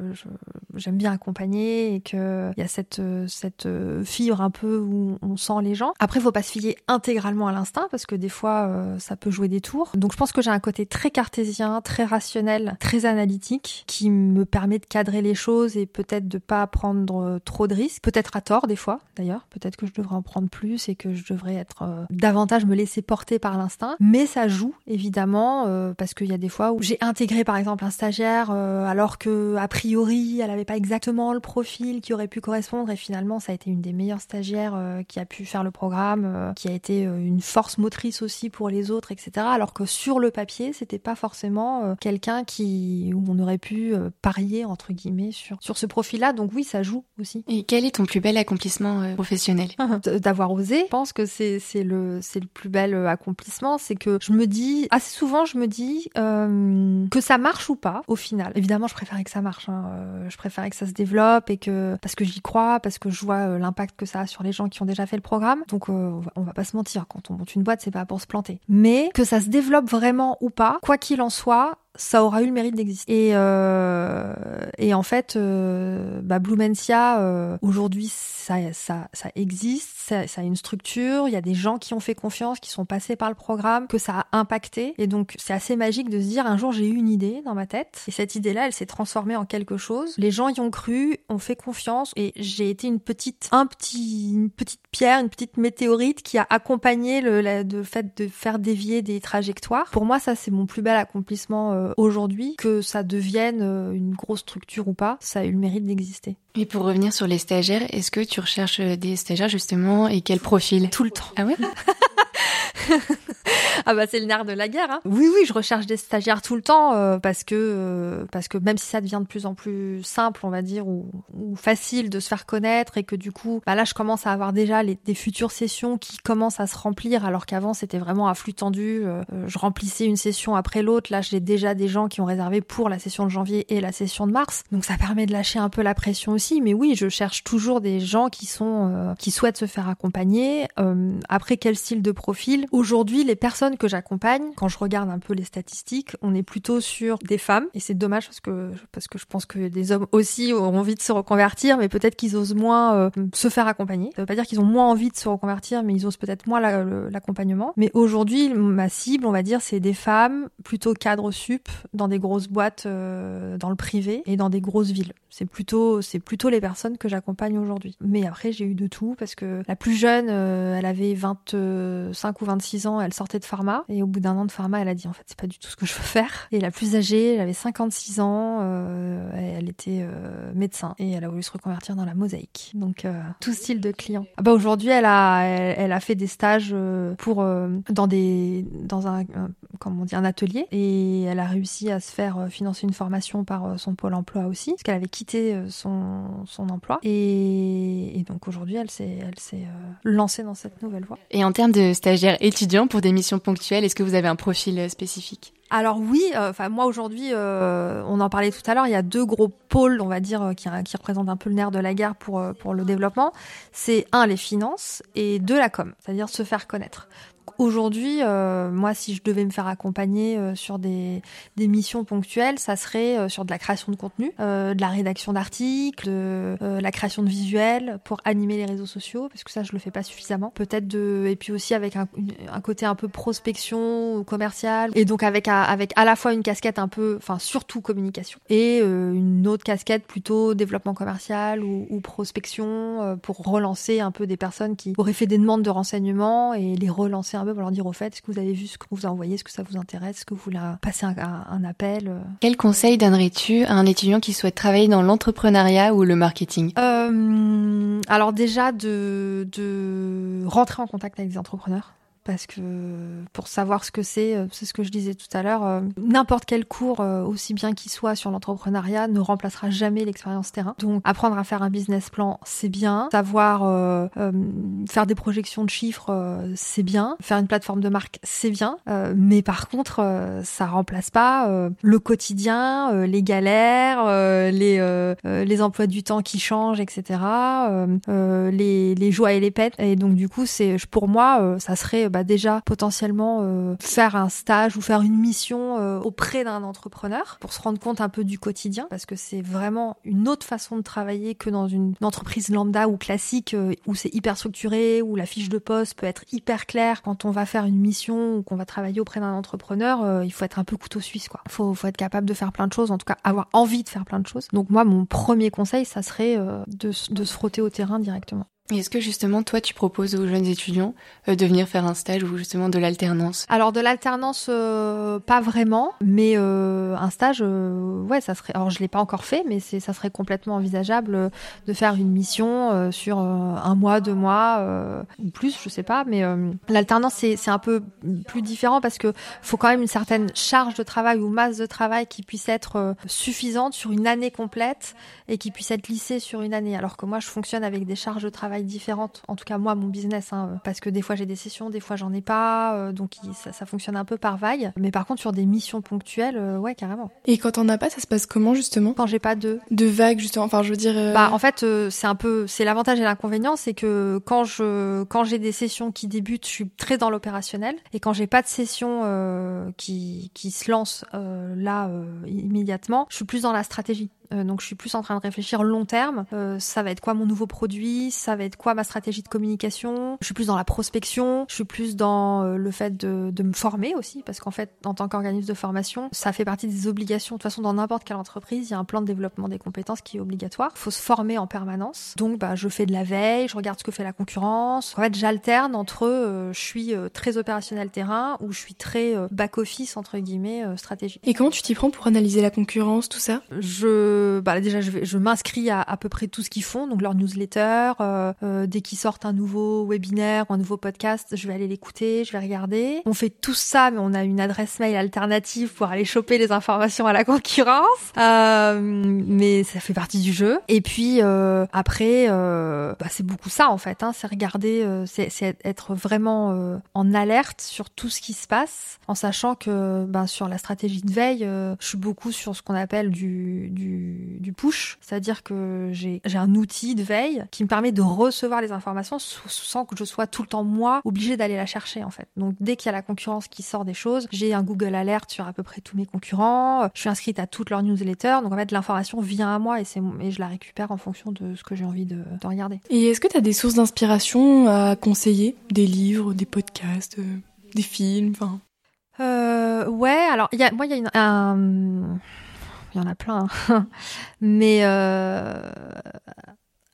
j'aime bien accompagner et qu'il y a cette, cette fibre un peu où on sent les gens. Après, faut pas se fier intégralement à l'instinct parce que des fois, euh, ça peut jouer des tours. Donc, je pense que j'ai un côté très cartésien, très rationnel, très analytique qui me permet de cadrer les choses et peut-être de pas prendre trop de risques. Peut-être à tort, des fois, d'ailleurs. Peut-être que je devrais en prendre plus et que je devrais être euh, davantage me laisser porter par l'instinct. Mais ça joue évidemment euh, parce qu'il y a des fois où j'ai intégré par exemple un stagiaire euh, alors que a priori elle avait pas exactement le profil qui aurait pu correspondre et finalement ça a été une des meilleures stagiaires euh, qui a pu faire le programme, qui a été une force motrice aussi pour les autres, etc. Alors que sur le papier c'était pas forcément quelqu'un qui où on aurait pu parier entre guillemets sur sur ce profil-là. Donc oui ça joue aussi.
Et quel est ton plus bel accomplissement professionnel?
D'avoir osé. Je pense que c'est c'est le c'est le plus bel accomplissement, c'est que je me dis, assez souvent, je me dis euh, que ça marche ou pas, au final. Évidemment, je préférais que ça marche. Hein. Euh, je préférais que ça se développe et que parce que j'y crois, parce que je vois euh, l'impact que ça a sur les gens qui ont déjà fait le programme. Donc, on va pas se mentir. Quand on monte une boîte, c'est pas pour se planter. Mais que ça se développe vraiment ou pas, quoi qu'il en soit, ça aura eu le mérite d'exister. Et, euh, et en fait, euh, bah, euh, aujourd'hui, ça, ça, ça existe, ça, ça, a une structure, il y a des gens qui ont fait confiance, qui sont passés par le programme, que ça a impacté. Et donc, c'est assez magique de se dire, un jour, j'ai eu une idée dans ma tête, et cette idée-là, elle s'est transformée en quelque chose. Les gens y ont cru, ont fait confiance, et j'ai été une petite, un petit, une petite pierre, une petite météorite qui a accompagné le, le fait de faire dévier des trajectoires. Pour moi, ça, c'est mon plus bel accomplissement euh, aujourd'hui, que ça devienne euh, une grosse structure ou pas, ça a eu le mérite d'exister.
Et pour revenir sur les stagiaires, est-ce que tu recherches des stagiaires justement et quel profil?
Tout le temps.
Ah ouais?
Ah bah c'est le nerf de la guerre. Hein. Oui oui, je recherche des stagiaires tout le temps euh, parce que euh, parce que même si ça devient de plus en plus simple, on va dire, ou, ou facile de se faire connaître et que du coup, bah là je commence à avoir déjà les, des futures sessions qui commencent à se remplir alors qu'avant c'était vraiment à flux tendu. Euh, je remplissais une session après l'autre. Là j'ai déjà des gens qui ont réservé pour la session de janvier et la session de mars. Donc ça permet de lâcher un peu la pression aussi. Mais oui, je cherche toujours des gens qui sont qui souhaitent se faire accompagner. après quel style de profil Aujourd'hui, les personnes que j'accompagne, quand je regarde un peu les statistiques, on est plutôt sur des femmes. Et c'est dommage parce que, parce que je pense que des hommes aussi ont envie de se reconvertir, mais peut-être qu'ils osent moins euh, se faire accompagner. Ça veut pas dire qu'ils ont moins envie de se reconvertir, mais ils osent peut-être moins l'accompagnement. Mais aujourd'hui, ma cible, on va dire, c'est des femmes plutôt cadres sup dans des grosses boîtes euh, dans le privé et dans des grosses villes. C'est plutôt, c'est plutôt les personnes que j'accompagne aujourd'hui. Mais après, j'ai eu de tout parce que la plus jeune, euh, elle avait 25 ou 26 ans, elle sortait de pharma et au bout d'un an de pharma, elle a dit en fait, c'est pas du tout ce que je veux faire. Et la plus âgée, elle avait 56 ans, euh, elle était euh, médecin et elle a voulu se reconvertir dans la mosaïque. Donc tout style de client. Ah bah aujourd'hui, elle a, elle, a fait des stages pour dans des, dans un, comment on dit, un atelier et elle a réussi à se faire financer une formation par son pôle emploi aussi, parce qu'elle avait quitté euh, son, son emploi. Et, donc aujourd'hui, elle s'est, elle s'est euh, lancée dans cette nouvelle voie.
Et en termes de stagiaires étudiants pour des missions ponctuelles, est-ce que vous avez un profil euh, spécifique?
Alors oui, enfin moi aujourd'hui, on en parlait tout à l'heure, il y a deux gros pôles, on va dire, qui, qui représentent un peu le nerf de la guerre pour pour le développement. C'est un les finances et deux la com, c'est-à-dire se faire connaître aujourd'hui, euh, moi, si je devais me faire accompagner euh, sur des, des, missions ponctuelles, ça serait euh, sur de la création de contenu, de la rédaction d'articles, de la création de visuels pour animer les réseaux sociaux, parce que ça, je le fais pas suffisamment. Peut-être de, et puis aussi avec un, un côté un peu prospection ou commercial, et donc avec avec à la fois une casquette un peu, enfin surtout communication, et une autre casquette plutôt développement commercial ou, ou prospection pour relancer un peu des personnes qui auraient fait des demandes de renseignements et les relancer un peu pour leur dire au fait, est-ce que vous avez vu ce qu'on vous a envoyé, est-ce que ça vous intéresse, est-ce que vous voulez passer un, appel euh?
Quel conseil donnerais-tu à un étudiant qui souhaite travailler dans l'entrepreneuriat ou le marketing?
Euh, Alors déjà de, de rentrer en contact avec des entrepreneurs parce que pour savoir ce que c'est, euh, c'est ce que je disais tout à l'heure, euh, n'importe quel cours, euh, aussi bien qu'il soit sur l'entrepreneuriat, ne remplacera jamais l'expérience terrain. Donc apprendre à faire un business plan, c'est bien. Savoir faire des projections de chiffres, c'est bien. Faire une plateforme de marque, c'est bien. mais par contre, ça remplace pas le quotidien, les galères, les les emplois du temps qui changent, etc. les les joies et les peines. Et donc du coup, c'est pour moi, ça serait bah, bah, déjà potentiellement euh, faire un stage ou faire une mission euh, auprès d'un entrepreneur pour se rendre compte un peu du quotidien parce que c'est vraiment une autre façon de travailler que dans une, entreprise lambda ou classique euh, où c'est hyper structuré, où la fiche de poste peut être hyper claire. Quand on va faire une mission ou qu'on va travailler auprès d'un entrepreneur, il faut être un peu couteau suisse quoi. Faut, faut être capable de faire plein de choses, en tout cas avoir envie de faire plein de choses. Donc moi mon premier conseil ça serait de, de se frotter au terrain directement.
Est-ce que justement, toi, tu proposes aux jeunes étudiants euh, de venir faire un stage ou justement de l'alternance?
Alors de l'alternance, euh, pas vraiment, mais euh, un stage, ouais, ça serait. Alors je l'ai pas encore fait, mais c'est, ça serait complètement envisageable de faire une mission sur un mois, deux mois ou plus, je sais pas. Mais l'alternance, c'est, c'est un peu plus différent parce que faut quand même une certaine charge de travail ou masse de travail qui puisse être suffisante sur une année complète et qui puisse être lissée sur une année. Alors que moi, je fonctionne avec des charges de travail différentes. En tout cas, moi, mon business, hein, parce que des fois j'ai des sessions, des fois j'en ai pas, euh, donc ça, fonctionne un peu par vague. Mais par contre, sur des missions ponctuelles, euh, ouais, carrément.
Et quand on a pas, ça se passe comment justement?
Quand j'ai pas de
de vagues justement. Enfin, je veux dire. Euh,
bah, en fait, c'est un peu, c'est l'avantage et l'inconvénient, c'est que quand je, quand j'ai des sessions qui débutent, je suis très dans l'opérationnel, et quand j'ai pas de session qui qui se lance là immédiatement, je suis plus dans la stratégie. Euh, donc je suis plus en train de réfléchir long terme. Euh, ça va être quoi mon nouveau produit? Ça va être quoi ma stratégie de communication? Je suis plus dans la prospection. Je suis plus dans euh, le fait de, de, me former aussi, parce qu'en fait, en tant qu'organisme de formation, ça fait partie des obligations. De toute façon, dans n'importe quelle entreprise, il y a un plan de développement des compétences qui est obligatoire. Il faut se former en permanence. Donc, bah, je fais de la veille, je regarde ce que fait la concurrence. En fait, j'alterne entre je suis très opérationnel terrain ou je suis très back office entre guillemets stratégie.
Et comment tu t'y prends pour analyser la concurrence, tout ça?
Je bah, déjà, je, je m'inscris à à peu près tout ce qu'ils font, donc leur newsletter. Euh, euh, dès qu'ils sortent un nouveau webinaire ou un nouveau podcast, je vais aller l'écouter, je vais regarder. On fait tout ça, mais on a une adresse mail alternative pour aller choper les informations à la concurrence. Euh, mais ça fait partie du jeu. Et puis euh, après, euh, bah, c'est beaucoup ça en fait. Hein, c'est regarder, euh, c'est être vraiment en alerte sur tout ce qui se passe, en sachant que bah, sur la stratégie de veille, je suis beaucoup sur ce qu'on appelle du, du du, push, c'est-à-dire que j'ai un outil de veille qui me permet de recevoir les informations sans que je sois tout le temps moi obligée d'aller la chercher en fait. Donc dès qu'il y a la concurrence qui sort des choses, j'ai un Google Alert sur à peu près tous mes concurrents, je suis inscrite à toutes leurs newsletters, donc en fait l'information vient à moi et, et je la récupère en fonction de ce que j'ai envie de, de, regarder.
Et est-ce que tu as des sources d'inspiration à conseiller? Des livres, des podcasts, euh, des films, enfin?
Euh, ouais, alors y a, moi il y a une, un il y en a plein. Hein. Mais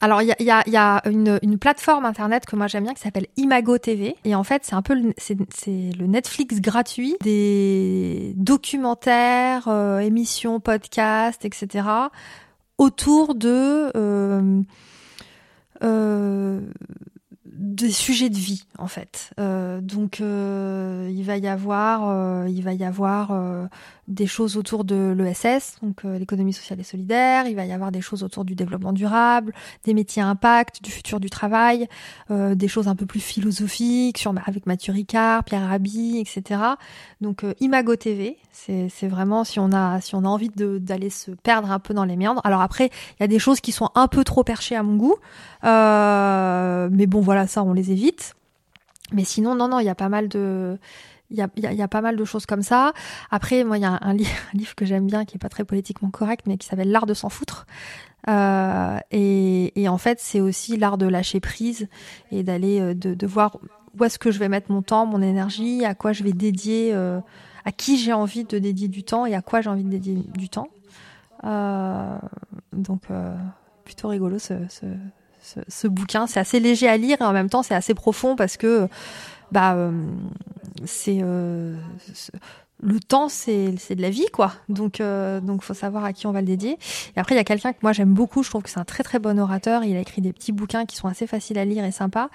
alors, il y a, une, plateforme internet que moi j'aime bien qui s'appelle Imago TV. Et en fait, c'est un peu le, c'est, le Netflix gratuit des documentaires, euh, émissions, podcasts, etc. autour de euh, euh, des sujets de vie en fait. Euh, donc euh, il va y avoir, euh, il va y avoir des choses autour de l'ESS, donc l'économie sociale et solidaire. Il va y avoir des choses autour du développement durable, des métiers à impact, du futur du travail, des choses un peu plus philosophiques sur avec Mathieu Ricard, Pierre Rabhi, etc. Donc Imago TV, c'est vraiment si on a si on a envie d'aller se perdre un peu dans les méandres. Alors après, il y a des choses qui sont un peu trop perchées à mon goût, mais bon voilà ça, on les évite. Mais sinon, non, non, il y a pas mal de, y a, y a, pas mal de choses comme ça. Après, moi, il y a un, livre que j'aime bien, qui est pas très politiquement correct, mais qui s'appelle L'art de s'en foutre. Euh, et, en fait, c'est aussi l'art de lâcher prise et d'aller, euh, de, voir où est-ce que je vais mettre mon temps, mon énergie, à quoi je vais dédier, euh, à qui j'ai envie de dédier du temps et à quoi j'ai envie de dédier du temps. donc, plutôt rigolo ce, bouquin. C'est assez léger à lire et en même temps c'est assez profond parce que bah euh, c'est euh, le temps c'est de la vie quoi. Donc euh, donc faut savoir à qui on va le dédier. Et après il y a quelqu'un que moi j'aime beaucoup, je trouve que c'est un très très bon orateur, il a écrit des petits bouquins qui sont assez faciles à lire et sympas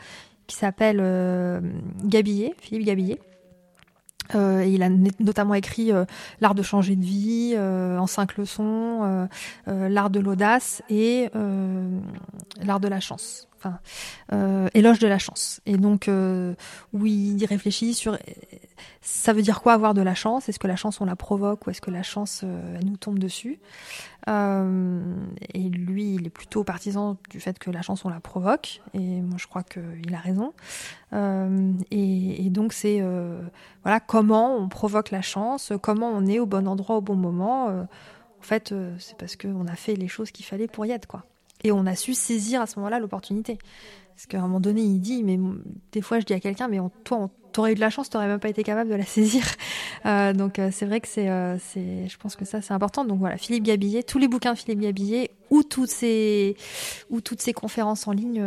qui s'appelle Gabillet, Philippe Gabillet. Euh, il a notamment écrit euh, L'art de changer de vie euh, en cinq leçons, L'art de l'audace et L'art de la chance. Enfin, éloge de la chance. Et donc, oui, il réfléchit sur ça veut dire quoi avoir de la chance? Est-ce que la chance on la provoque ou est-ce que la chance elle nous tombe dessus? Euh, et lui, il est plutôt partisan du fait que la chance, on la provoque. Et moi, je crois qu'il a raison. Euh, et, donc, c'est euh, voilà comment on provoque la chance, comment on est au bon endroit au bon moment? en fait, c'est parce qu'on a fait les choses qu'il fallait pour y être, quoi. Et on a su saisir à ce moment-là l'opportunité. Parce qu'à un moment donné, il dit, mais des fois, je dis à quelqu'un, mais toi, t'aurais eu de la chance, t'aurais même pas été capable de la saisir. Euh, donc euh, c'est vrai que c'est, euh, c'est, je pense que ça c'est important. Donc voilà, Philippe Gabillet, tous les bouquins de Philippe Gabillet ou toutes ces, ou toutes ces conférences en ligne,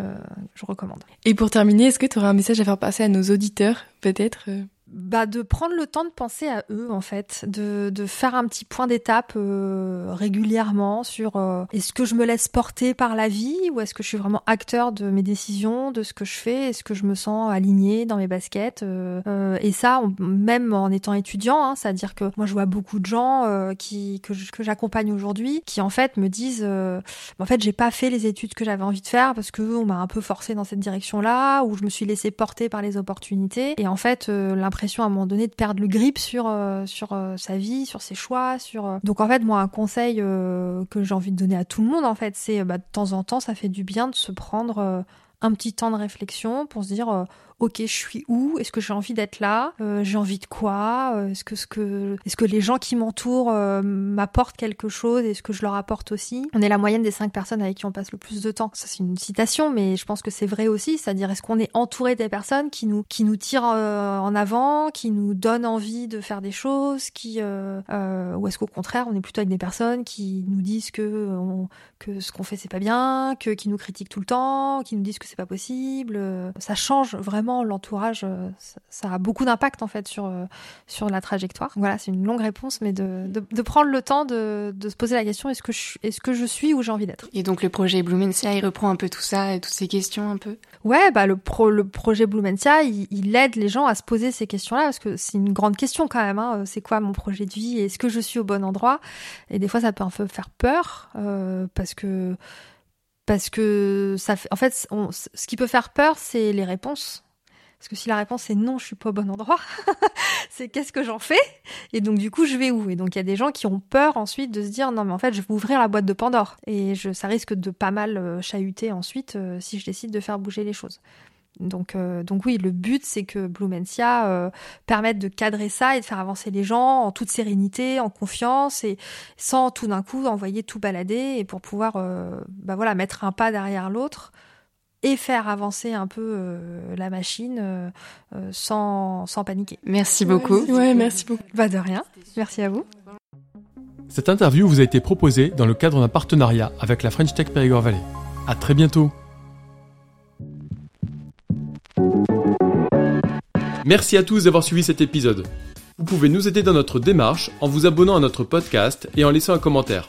je recommande.
Et pour terminer, est-ce que tu aurais un message à faire passer à nos auditeurs, peut-être
bah, de prendre le temps de penser à eux en fait, de, de faire un petit point d'étape euh, régulièrement sur euh, est-ce que je me laisse porter par la vie ou est-ce que je suis vraiment acteur de mes décisions, de ce que je fais, est-ce que je me sens aligné dans mes baskets euh, et ça même en étant étudiant, hein, c'est-à-dire que moi je vois beaucoup de gens qui que, j'accompagne aujourd'hui qui en fait me disent en fait j'ai pas fait les études que j'avais envie de faire parce que on m'a un peu forcé dans cette direction-là ou je me suis laissé porter par les opportunités. Et en fait l'impression à un moment donné de perdre le grip sur euh, sur euh, sa vie, sur ses choix, sur euh. donc en fait moi un conseil que j'ai envie de donner à tout le monde en fait c'est bah, de temps en temps ça fait du bien de se prendre un petit temps de réflexion pour se dire ok, je suis où? Est-ce que j'ai envie d'être là? Euh, J'ai envie de quoi? Euh, Est-ce que, les gens qui m'entourent euh, m'apportent quelque chose? Est-ce que je leur apporte aussi? On est la moyenne des cinq personnes avec qui on passe le plus de temps. Ça, c'est une citation, mais je pense que c'est vrai aussi. C'est-à-dire, est-ce qu'on est entouré des personnes qui nous, qui nous tirent en avant, qui nous donnent envie de faire des choses, qui, ou est-ce qu'au contraire, on est plutôt avec des personnes qui nous disent que, que ce qu'on fait c'est pas bien, que qui nous critiquent tout le temps, qui nous disent que c'est pas possible. Ça change vraiment l'entourage, euh, ça, a beaucoup d'impact en fait sur, euh, sur la trajectoire. Voilà, c'est une longue réponse, mais de, de, prendre le temps de, de, se poser la question est-ce que, je, est-ce que je suis où j'ai envie d'être?
Et donc le projet Blumencia, il reprend un peu tout ça et toutes ces questions un peu?
Ouais, bah le, pro, le projet Blumencia, il, il, aide les gens à se poser ces questions-là parce que c'est une grande question quand même. Hein. C'est quoi mon projet de vie? Est-ce que je suis au bon endroit? Et des fois, ça peut un peu faire peur euh, parce que parce que ça fait, en fait, ce qui peut faire peur, c'est les réponses. Parce que si la réponse est non, je suis pas au bon endroit, c'est qu'est-ce que j'en fais? Et donc du coup, je vais où? Et donc il y a des gens qui ont peur ensuite de se dire non mais en fait, je vais ouvrir la boîte de Pandore. Et ça risque de pas mal euh, chahuter ensuite euh, si je décide de faire bouger les choses. Donc, euh, oui, le but c'est que Blumencia euh, permette de cadrer ça et de faire avancer les gens en toute sérénité, en confiance et sans tout d'un coup envoyer tout balader et pour pouvoir bah voilà mettre un pas derrière l'autre et faire avancer un peu euh, la machine euh, euh, sans, sans paniquer.
Merci beaucoup.
Ouais, merci beaucoup. Bah de rien. Merci à vous.
Cette interview vous a été proposée dans le cadre d'un partenariat avec la French Tech Périgord Valley. À très bientôt. Merci à tous d'avoir suivi cet épisode. Vous pouvez nous aider dans notre démarche en vous abonnant à notre podcast et en laissant un commentaire.